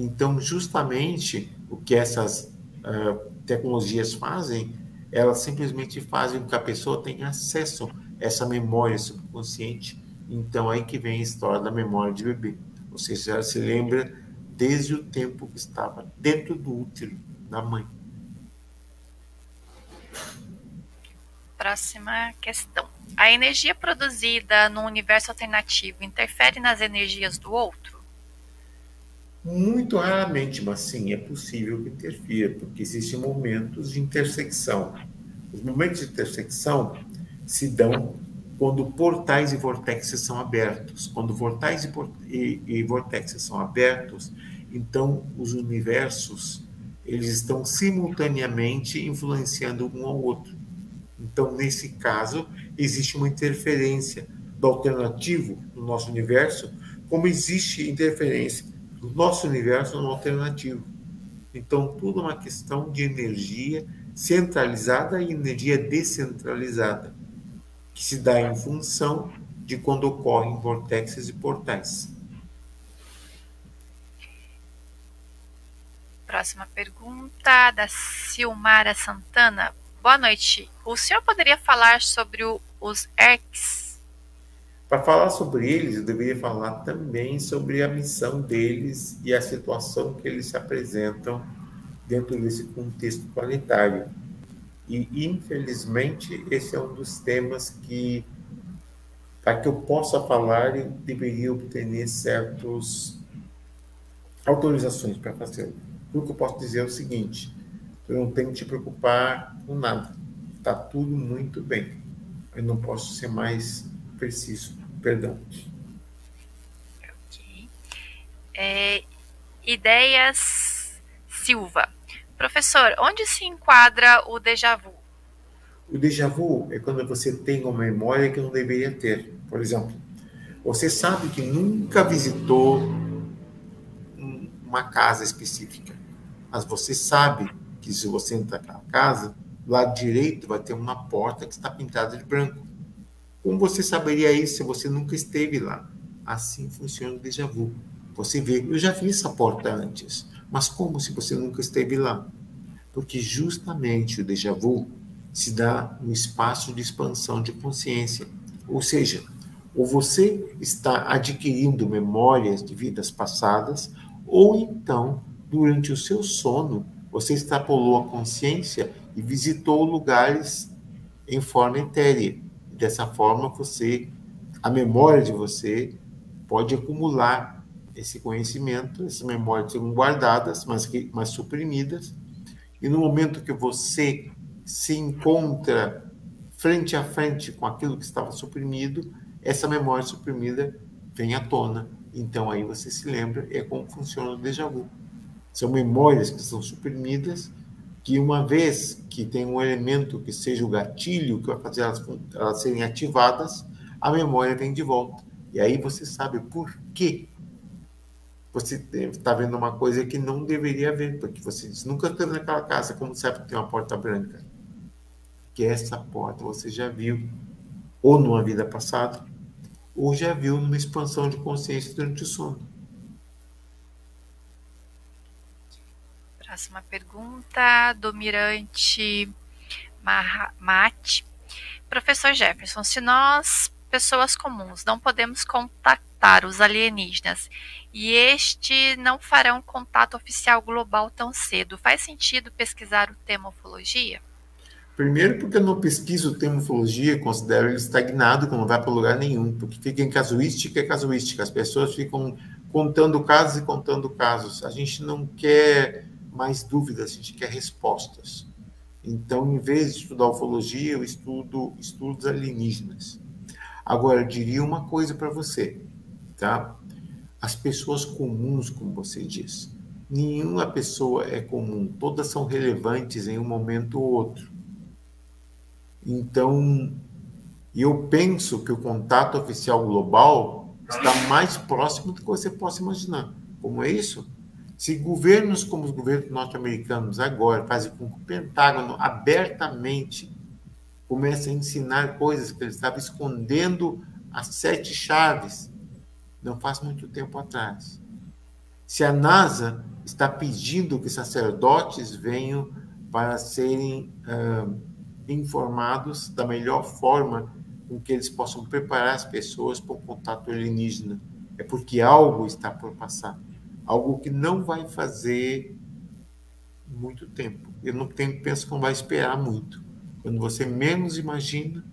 Então, justamente o que essas uh, tecnologias fazem, elas simplesmente fazem com que a pessoa tenha acesso a essa memória subconsciente. Então, aí que vem a história da memória de bebê. Seja, ela se lembra desde o tempo que estava dentro do útero da mãe. Próxima questão. A energia produzida no universo alternativo interfere nas energias do outro? Muito raramente, mas sim, é possível que interfira, porque existem momentos de intersecção. Os momentos de intersecção se dão quando portais e vortexes são abertos. Quando portais e, e, são abertos, então os universos eles estão simultaneamente influenciando um ao outro. Então, nesse caso, existe uma interferência do alternativo no nosso universo, como existe interferência do nosso universo no alternativo. Então, tudo é uma questão de energia centralizada e energia descentralizada, que se dá em função de quando ocorrem vortexes e portais. Próxima pergunta da Silmara Santana. Boa noite. O senhor poderia falar sobre o, os ERCs para falar sobre eles, eu deveria falar também sobre a missão deles e a situação que eles se apresentam dentro desse contexto planetário. E, infelizmente, esse é um dos temas que, para que eu possa falar, eu deveria obter certas autorizações para fazê-lo. O que eu posso dizer é o seguinte: eu não tenho que te preocupar com nada. Está tudo muito bem. Eu não posso ser mais preciso. Perdão. Ok. É, ideias Silva. Professor, onde se enquadra o déjà vu? O déjà vu é quando você tem uma memória que não deveria ter. Por exemplo, você sabe que nunca visitou uma casa específica, mas você sabe que se você entrar naquela casa, lado direito vai ter uma porta que está pintada de branco. Como você saberia isso se você nunca esteve lá? Assim funciona o déjà vu. Você vê, eu já vi essa porta antes, mas como se você nunca esteve lá? Porque justamente o déjà vu se dá no espaço de expansão de consciência. Ou seja, ou você está adquirindo memórias de vidas passadas, ou então, durante o seu sono, você extrapolou a consciência e visitou lugares em forma etérea dessa forma você a memória de você pode acumular esse conhecimento, essas memórias são guardadas, mas que mas suprimidas. E no momento que você se encontra frente a frente com aquilo que estava suprimido, essa memória suprimida vem à tona. Então aí você se lembra, é como funciona o déjà vu. São memórias que são suprimidas que uma vez que tem um elemento que seja o gatilho que vai fazer elas, elas serem ativadas, a memória vem de volta. E aí você sabe por quê você está vendo uma coisa que não deveria ver, porque você nunca esteve naquela casa, como sabe que tem uma porta branca? Que essa porta você já viu, ou numa vida passada, ou já viu numa expansão de consciência durante o sono. Próxima pergunta do Mirante Mate. Professor Jefferson, se nós, pessoas comuns, não podemos contactar os alienígenas e este não farão contato oficial global tão cedo, faz sentido pesquisar o tema ufologia? Primeiro, porque eu não pesquiso o tema ufologia, considero ele estagnado, que não vai para lugar nenhum, porque fica em casuística é casuística, as pessoas ficam contando casos e contando casos. A gente não quer mais dúvidas, a gente quer respostas. Então, em vez de estudar ufologia, eu estudo estudos alienígenas. Agora, eu diria uma coisa para você, tá? As pessoas comuns, como você diz, nenhuma pessoa é comum, todas são relevantes em um momento ou outro. Então, eu penso que o contato oficial global está mais próximo do que você possa imaginar. Como é isso? Se governos como os governos norte-americanos agora fazem com que o Pentágono abertamente comece a ensinar coisas que ele estava escondendo as sete chaves, não faz muito tempo atrás. Se a NASA está pedindo que sacerdotes venham para serem uh, informados da melhor forma com que eles possam preparar as pessoas para o contato alienígena, é porque algo está por passar algo que não vai fazer muito tempo. Eu não tenho, penso que não vai esperar muito. Quando você menos imagina,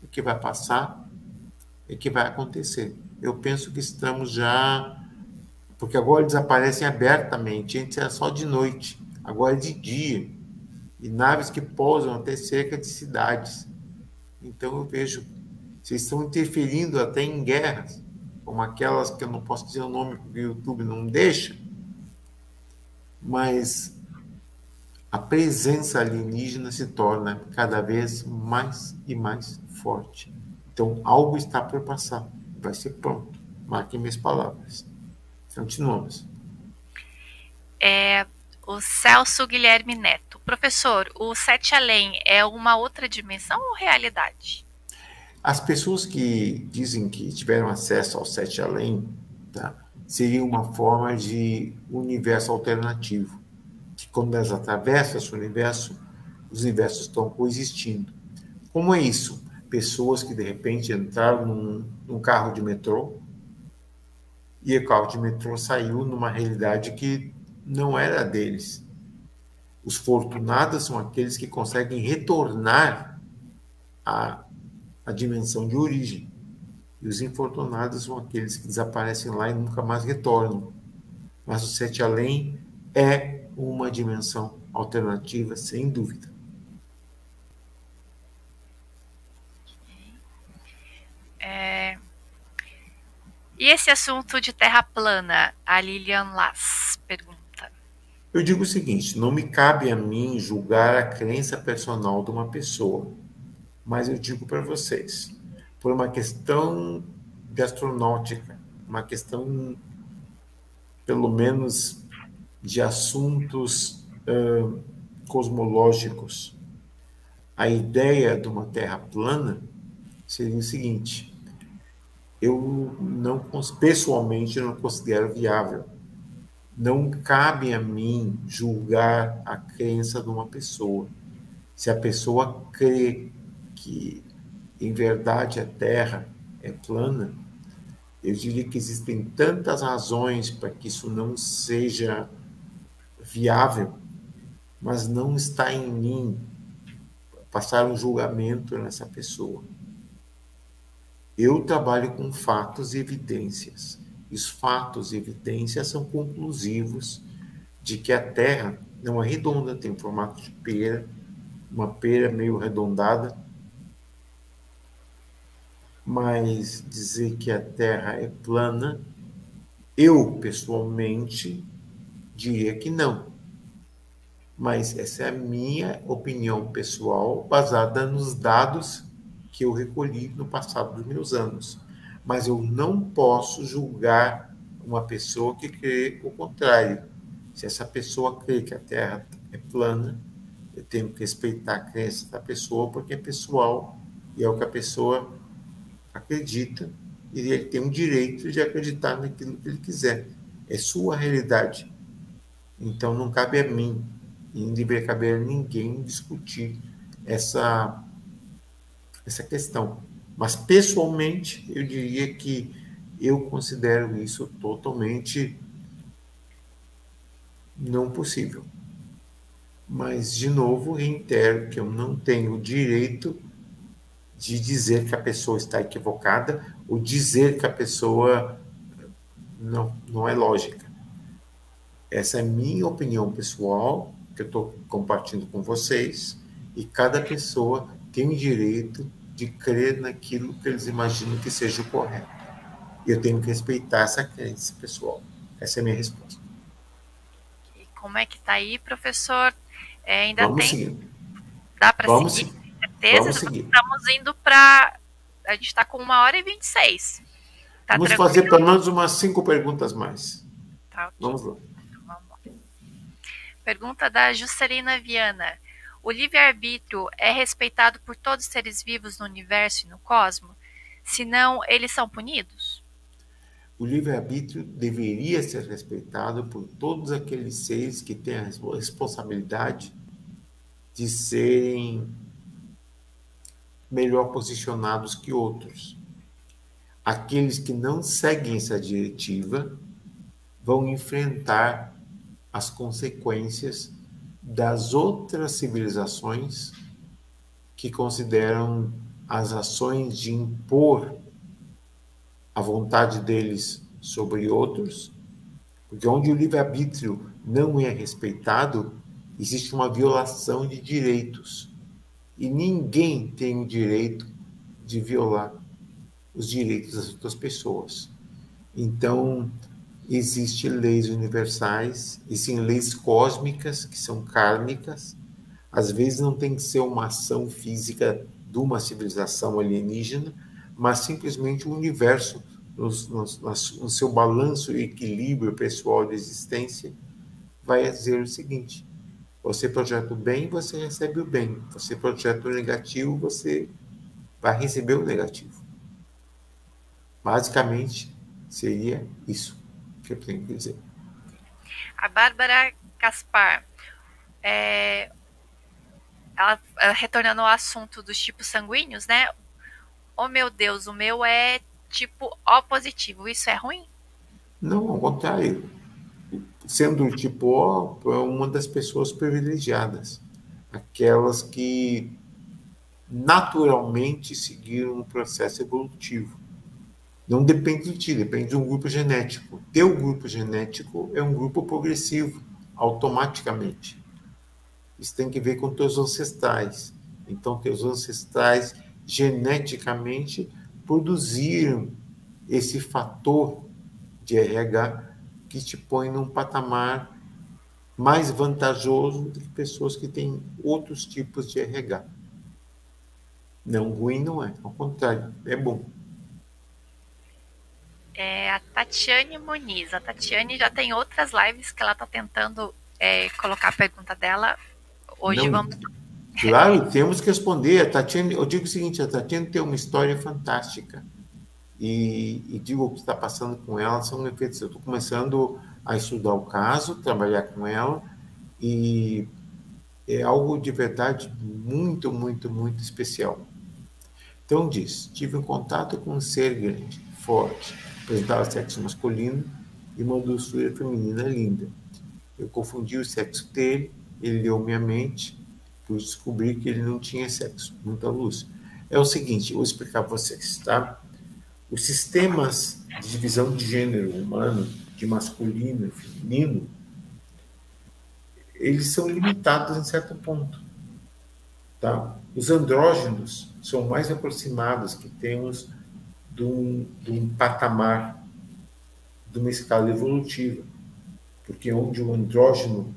o que vai passar é que vai acontecer. Eu penso que estamos já. Porque agora eles aparecem abertamente, antes era só de noite, agora é de dia. E naves que pousam até cerca de cidades. Então eu vejo, vocês estão interferindo até em guerras como aquelas que eu não posso dizer o nome porque o YouTube não deixa, mas a presença alienígena se torna cada vez mais e mais forte. Então, algo está por passar, vai ser pronto. Marquem minhas palavras. Continuamos. É, o Celso Guilherme Neto. Professor, o Sete Além é uma outra dimensão ou realidade? As pessoas que dizem que tiveram acesso ao Sete Além, tá, seria uma forma de universo alternativo, que quando elas atravessam esse universo, os universos estão coexistindo. Como é isso? Pessoas que de repente entraram num, num carro de metrô e o carro de metrô saiu numa realidade que não era deles. Os fortunados são aqueles que conseguem retornar a a dimensão de origem. E os infortunados são aqueles que desaparecem lá e nunca mais retornam. Mas o sete além é uma dimensão alternativa, sem dúvida. É... E esse assunto de terra plana? A Lilian Lass pergunta. Eu digo o seguinte: não me cabe a mim julgar a crença personal de uma pessoa mas eu digo para vocês, por uma questão gastronômica, uma questão, pelo menos, de assuntos uh, cosmológicos, a ideia de uma Terra plana seria o seguinte: eu não pessoalmente não considero viável. Não cabe a mim julgar a crença de uma pessoa. Se a pessoa crê que em verdade a Terra é plana, eu diria que existem tantas razões para que isso não seja viável, mas não está em mim passar um julgamento nessa pessoa. Eu trabalho com fatos e evidências. E os fatos e evidências são conclusivos de que a Terra não é redonda, tem formato de pera, uma pera meio arredondada, mas dizer que a Terra é plana, eu pessoalmente diria que não. mas essa é a minha opinião pessoal, baseada nos dados que eu recolhi no passado dos meus anos. Mas eu não posso julgar uma pessoa que crê o contrário. Se essa pessoa crê que a Terra é plana, eu tenho que respeitar a crença da pessoa, porque é pessoal e é o que a pessoa acredita, e ele tem o direito de acreditar naquilo que ele quiser. É sua realidade. Então não cabe a mim, e não deveria caber a ninguém discutir essa, essa questão. Mas pessoalmente, eu diria que eu considero isso totalmente não possível. Mas, de novo, reitero que eu não tenho direito de dizer que a pessoa está equivocada ou dizer que a pessoa não, não é lógica. Essa é minha opinião pessoal, que eu estou compartilhando com vocês, e cada pessoa tem o direito de crer naquilo que eles imaginam que seja o correto. E eu tenho que respeitar essa crença pessoal. Essa é a minha resposta. E como é que está aí, professor? É, ainda Vamos tem. Seguir. Dá para seguir? seguir certeza? Vamos seguir. Estamos indo para. A gente está com uma hora e vinte e seis. Tá Vamos tranquilo? fazer pelo menos umas cinco perguntas mais. Tá, lá. Vamos lá. Pergunta da Juscelina Viana. O livre-arbítrio é respeitado por todos os seres vivos no universo e no cosmos? Senão, eles são punidos? O livre-arbítrio deveria ser respeitado por todos aqueles seres que têm a responsabilidade de serem melhor posicionados que outros. Aqueles que não seguem essa diretiva vão enfrentar as consequências das outras civilizações que consideram as ações de impor a vontade deles sobre outros, porque onde o livre-arbítrio não é respeitado, existe uma violação de direitos. E ninguém tem o direito de violar os direitos das outras pessoas. Então, existem leis universais, existem leis cósmicas, que são kármicas. Às vezes não tem que ser uma ação física de uma civilização alienígena, mas simplesmente o universo, no, no, no seu balanço e equilíbrio pessoal de existência, vai dizer o seguinte: você projeta o bem, você recebe o bem. Você projeta o negativo, você vai receber o negativo. Basicamente, seria isso que eu tenho que dizer. A Bárbara Caspar, é, ela, retornando ao assunto dos tipos sanguíneos, né? Oh meu Deus, o meu é tipo O positivo. Isso é ruim? Não, ao contrário sendo tipo O, é uma das pessoas privilegiadas, aquelas que naturalmente seguiram um processo evolutivo. Não depende de ti, depende de um grupo genético. Teu grupo genético é um grupo progressivo, automaticamente. Isso tem que ver com teus ancestrais. Então, teus ancestrais geneticamente produziram esse fator de RH que te põe num patamar mais vantajoso do que pessoas que têm outros tipos de RH. Não, ruim não é, ao contrário, é bom. É a Tatiane Muniz. A Tatiane já tem outras lives que ela está tentando é, colocar a pergunta dela. Hoje não, vamos. Claro, temos que responder. A Tatiane, eu digo o seguinte: a Tatiane tem uma história fantástica e, e digo o que está passando com ela são efeitos. Eu estou começando a estudar o caso, trabalhar com ela e é algo de verdade muito, muito, muito especial. Então diz, tive um contato com um ser grande, forte, apresentava sexo masculino e uma doçura feminina linda. Eu confundi o sexo dele, ele leu minha mente, por descobrir que ele não tinha sexo, muita luz. É o seguinte, vou explicar para vocês, tá? Os sistemas de divisão de gênero humano, de masculino e feminino, eles são limitados em certo ponto. Tá? Os andrógenos são mais aproximados que temos de um, de um patamar, de uma escala evolutiva. Porque onde o andrógeno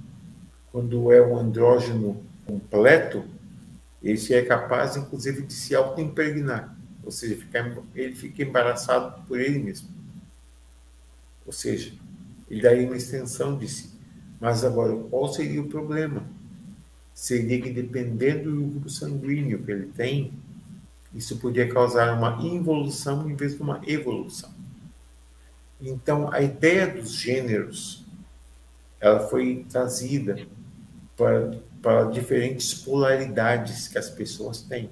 quando é um andrógeno completo, ele é capaz, inclusive, de se auto-impregnar, ou seja, ficar, ele fica embaraçado por ele mesmo. Ou seja, ele daria uma extensão de si. Mas agora, qual seria o problema? Seria que, dependendo do grupo sanguíneo que ele tem, isso podia causar uma involução em vez de uma evolução. Então, a ideia dos gêneros, ela foi trazida para, para diferentes polaridades que as pessoas têm.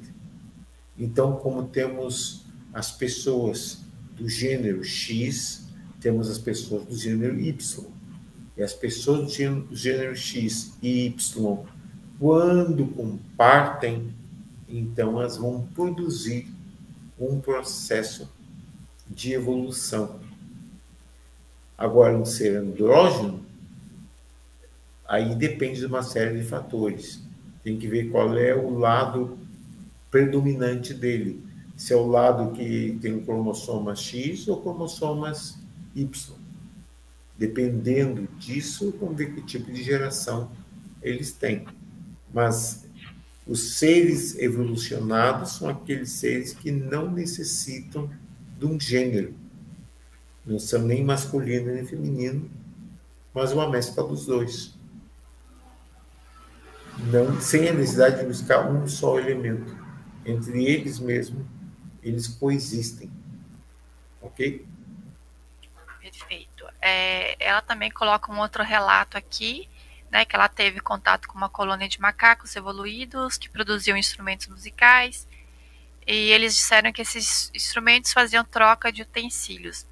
Então, como temos as pessoas do gênero X, temos as pessoas do gênero Y. E as pessoas do gênero X e Y, quando compartem, então elas vão produzir um processo de evolução. Agora, um ser andrógeno, aí depende de uma série de fatores. Tem que ver qual é o lado predominante dele. Se é o lado que tem cromossomas X ou cromossomas Y. Dependendo disso, vamos ver que tipo de geração eles têm. Mas os seres evolucionados são aqueles seres que não necessitam de um gênero. Não são nem masculino nem feminino, mas uma mescla dos dois. Não, sem a necessidade de buscar um só elemento. Entre eles mesmos, eles coexistem. Ok? Perfeito. É, ela também coloca um outro relato aqui, né, que ela teve contato com uma colônia de macacos evoluídos que produziam instrumentos musicais e eles disseram que esses instrumentos faziam troca de utensílios.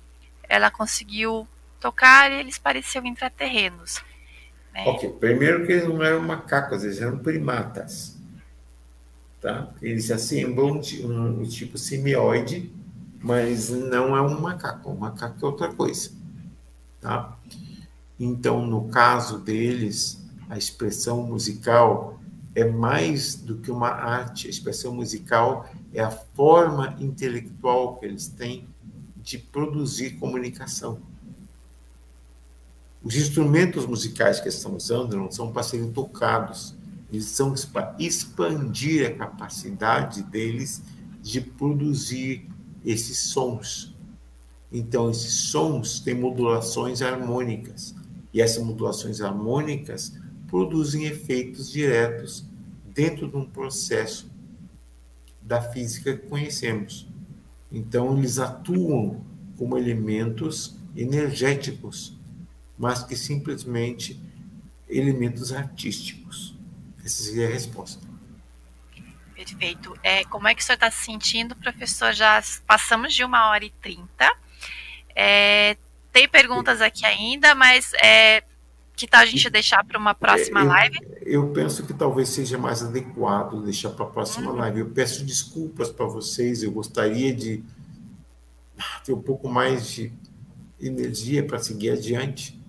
Ela conseguiu tocar e eles pareciam intraterrenos. Né? Ok, primeiro que eles não eram macacos, eles eram primatas. Tá? Eles assemblam um, um tipo simioide mas não é um macaco. Um macaco é outra coisa, tá? Então, no caso deles, a expressão musical é mais do que uma arte. A expressão musical é a forma intelectual que eles têm de produzir comunicação. Os instrumentos musicais que eles estão usando não são para serem tocados, eles são para expandir a capacidade deles de produzir esses sons. Então, esses sons têm modulações harmônicas, e essas modulações harmônicas produzem efeitos diretos dentro de um processo da física que conhecemos. Então, eles atuam como elementos energéticos, mas que simplesmente elementos artísticos. Essa seria a resposta. Perfeito. É, como é que o senhor está se sentindo, professor? Já passamos de uma hora e trinta. É, tem perguntas aqui ainda, mas é, que tal a gente deixar para uma próxima eu, live? Eu penso que talvez seja mais adequado deixar para a próxima uhum. live. Eu peço desculpas para vocês, eu gostaria de ter um pouco mais de energia para seguir adiante.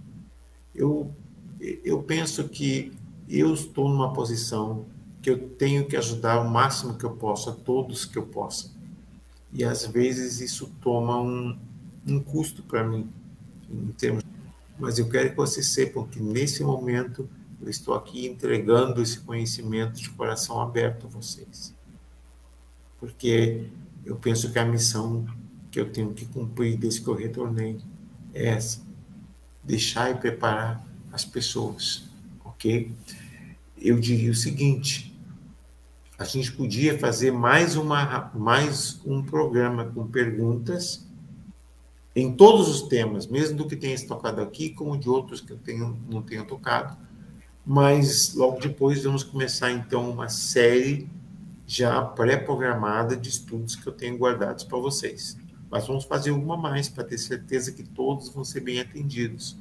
Eu, eu penso que eu estou numa posição que eu tenho que ajudar o máximo que eu posso a todos que eu possa. E às vezes isso toma um, um custo para mim, em termos. Mas eu quero que vocês sepam que nesse momento eu estou aqui entregando esse conhecimento de coração aberto a vocês. Porque eu penso que a missão que eu tenho que cumprir desde que eu retornei é essa: deixar e preparar as pessoas, ok? Eu diria o seguinte: a gente podia fazer mais, uma, mais um programa com perguntas em todos os temas, mesmo do que tenha tocado aqui, como de outros que eu tenho, não tenho tocado. Mas logo depois vamos começar então uma série já pré-programada de estudos que eu tenho guardados para vocês. Mas vamos fazer uma mais para ter certeza que todos vão ser bem atendidos.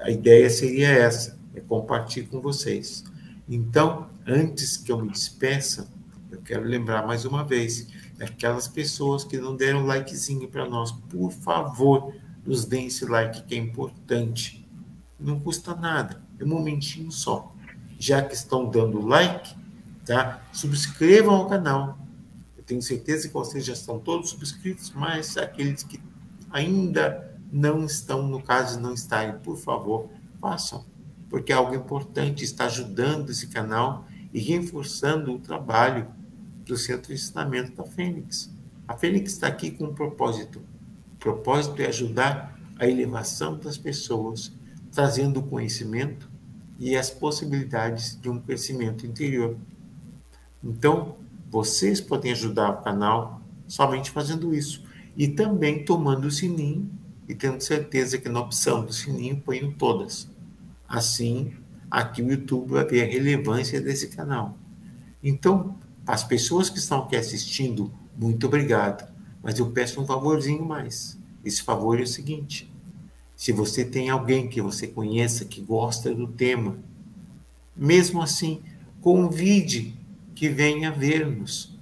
A ideia seria essa, é compartilhar com vocês. Então, antes que eu me despeça, eu quero lembrar mais uma vez aquelas pessoas que não deram likezinho para nós, por favor, nos deem esse like que é importante. Não custa nada, é um momentinho só. Já que estão dando like, tá? Subscrevam o canal. Eu tenho certeza que vocês já estão todos subscritos, mas aqueles que ainda não estão, no caso não estarem, por favor, façam porque é algo importante, está ajudando esse canal e reforçando o trabalho do Centro de Ensinamento da Fênix. A Fênix está aqui com um propósito. O propósito é ajudar a elevação das pessoas, trazendo conhecimento e as possibilidades de um crescimento interior. Então, vocês podem ajudar o canal somente fazendo isso e também tomando o sininho e tendo certeza que na opção do sininho ponho todas. Assim, aqui o YouTube vai ver a relevância desse canal. Então, as pessoas que estão aqui assistindo, muito obrigado. Mas eu peço um favorzinho mais. Esse favor é o seguinte: se você tem alguém que você conheça que gosta do tema, mesmo assim, convide que venha ver-nos.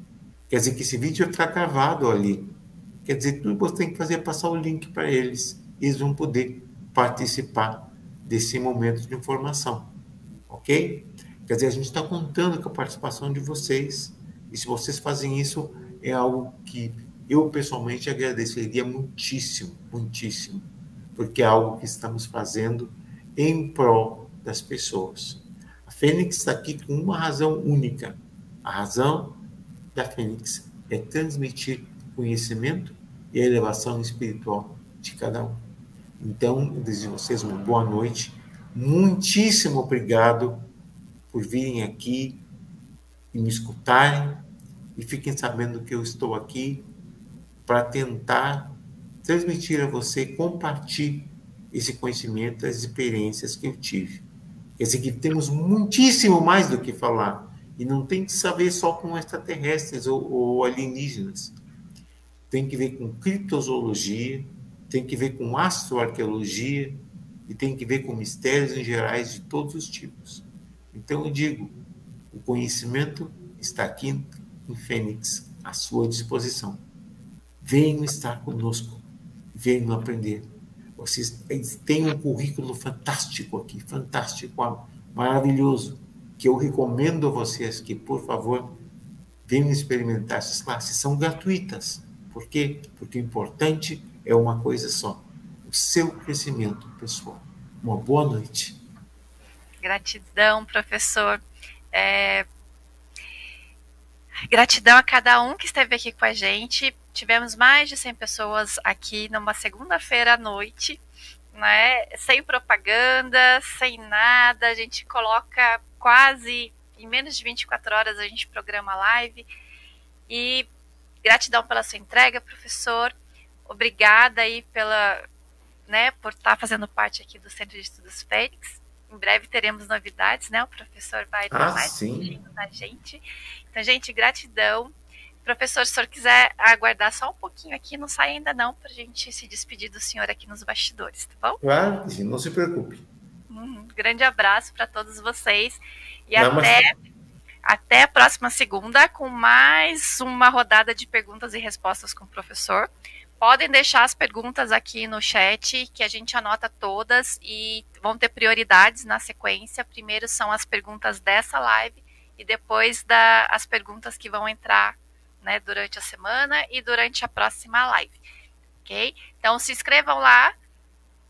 Quer dizer que esse vídeo vai ficar gravado ali. Quer dizer, tudo que você tem que fazer é passar o link para eles. Eles vão poder participar desse momento de informação. Ok? Quer dizer, a gente está contando com a participação de vocês. E se vocês fazem isso, é algo que eu pessoalmente agradeceria muitíssimo, muitíssimo. Porque é algo que estamos fazendo em prol das pessoas. A Fênix está aqui com uma razão única. A razão da Fênix é transmitir conhecimento e a elevação espiritual de cada um. Então, desejo a vocês uma boa noite. Muitíssimo obrigado por virem aqui e me escutarem. E fiquem sabendo que eu estou aqui para tentar transmitir a você, compartilhar esse conhecimento, as experiências que eu tive. Quer dizer que temos muitíssimo mais do que falar. E não tem que saber só com extraterrestres ou, ou alienígenas. Tem que ver com criptozoologia, tem que ver com astroarqueologia e tem que ver com mistérios em gerais de todos os tipos. Então eu digo, o conhecimento está aqui em Fênix, à sua disposição. Venham estar conosco, venham aprender. Vocês têm um currículo fantástico aqui, fantástico, maravilhoso que eu recomendo a vocês que, por favor, venham experimentar essas classes. São gratuitas. Por quê? Porque o importante é uma coisa só: o seu crescimento pessoal. Uma boa noite. Gratidão, professor. É... Gratidão a cada um que esteve aqui com a gente. Tivemos mais de 100 pessoas aqui numa segunda-feira à noite, né? Sem propaganda, sem nada. A gente coloca quase em menos de 24 horas a gente programa live. E gratidão pela sua entrega, professor. Obrigada aí pela, né, por estar fazendo parte aqui do Centro de Estudos Fênix. Em breve teremos novidades, né? O professor vai estar ah, mais da gente. Então, gente, gratidão. Professor, se o senhor quiser aguardar só um pouquinho aqui, não sai ainda não, para a gente se despedir do senhor aqui nos bastidores, tá bom? Claro, não se preocupe. Um grande abraço para todos vocês e até, até a próxima segunda com mais uma rodada de perguntas e respostas com o professor. Podem deixar as perguntas aqui no chat, que a gente anota todas e vão ter prioridades na sequência. Primeiro são as perguntas dessa live e depois da, as perguntas que vão entrar né, durante a semana e durante a próxima live. Ok? Então se inscrevam lá,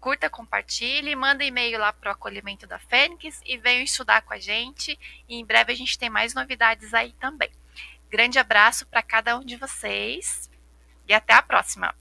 curta, compartilhe, manda e-mail lá para o acolhimento da Fênix e venham estudar com a gente. E em breve a gente tem mais novidades aí também. Grande abraço para cada um de vocês e até a próxima.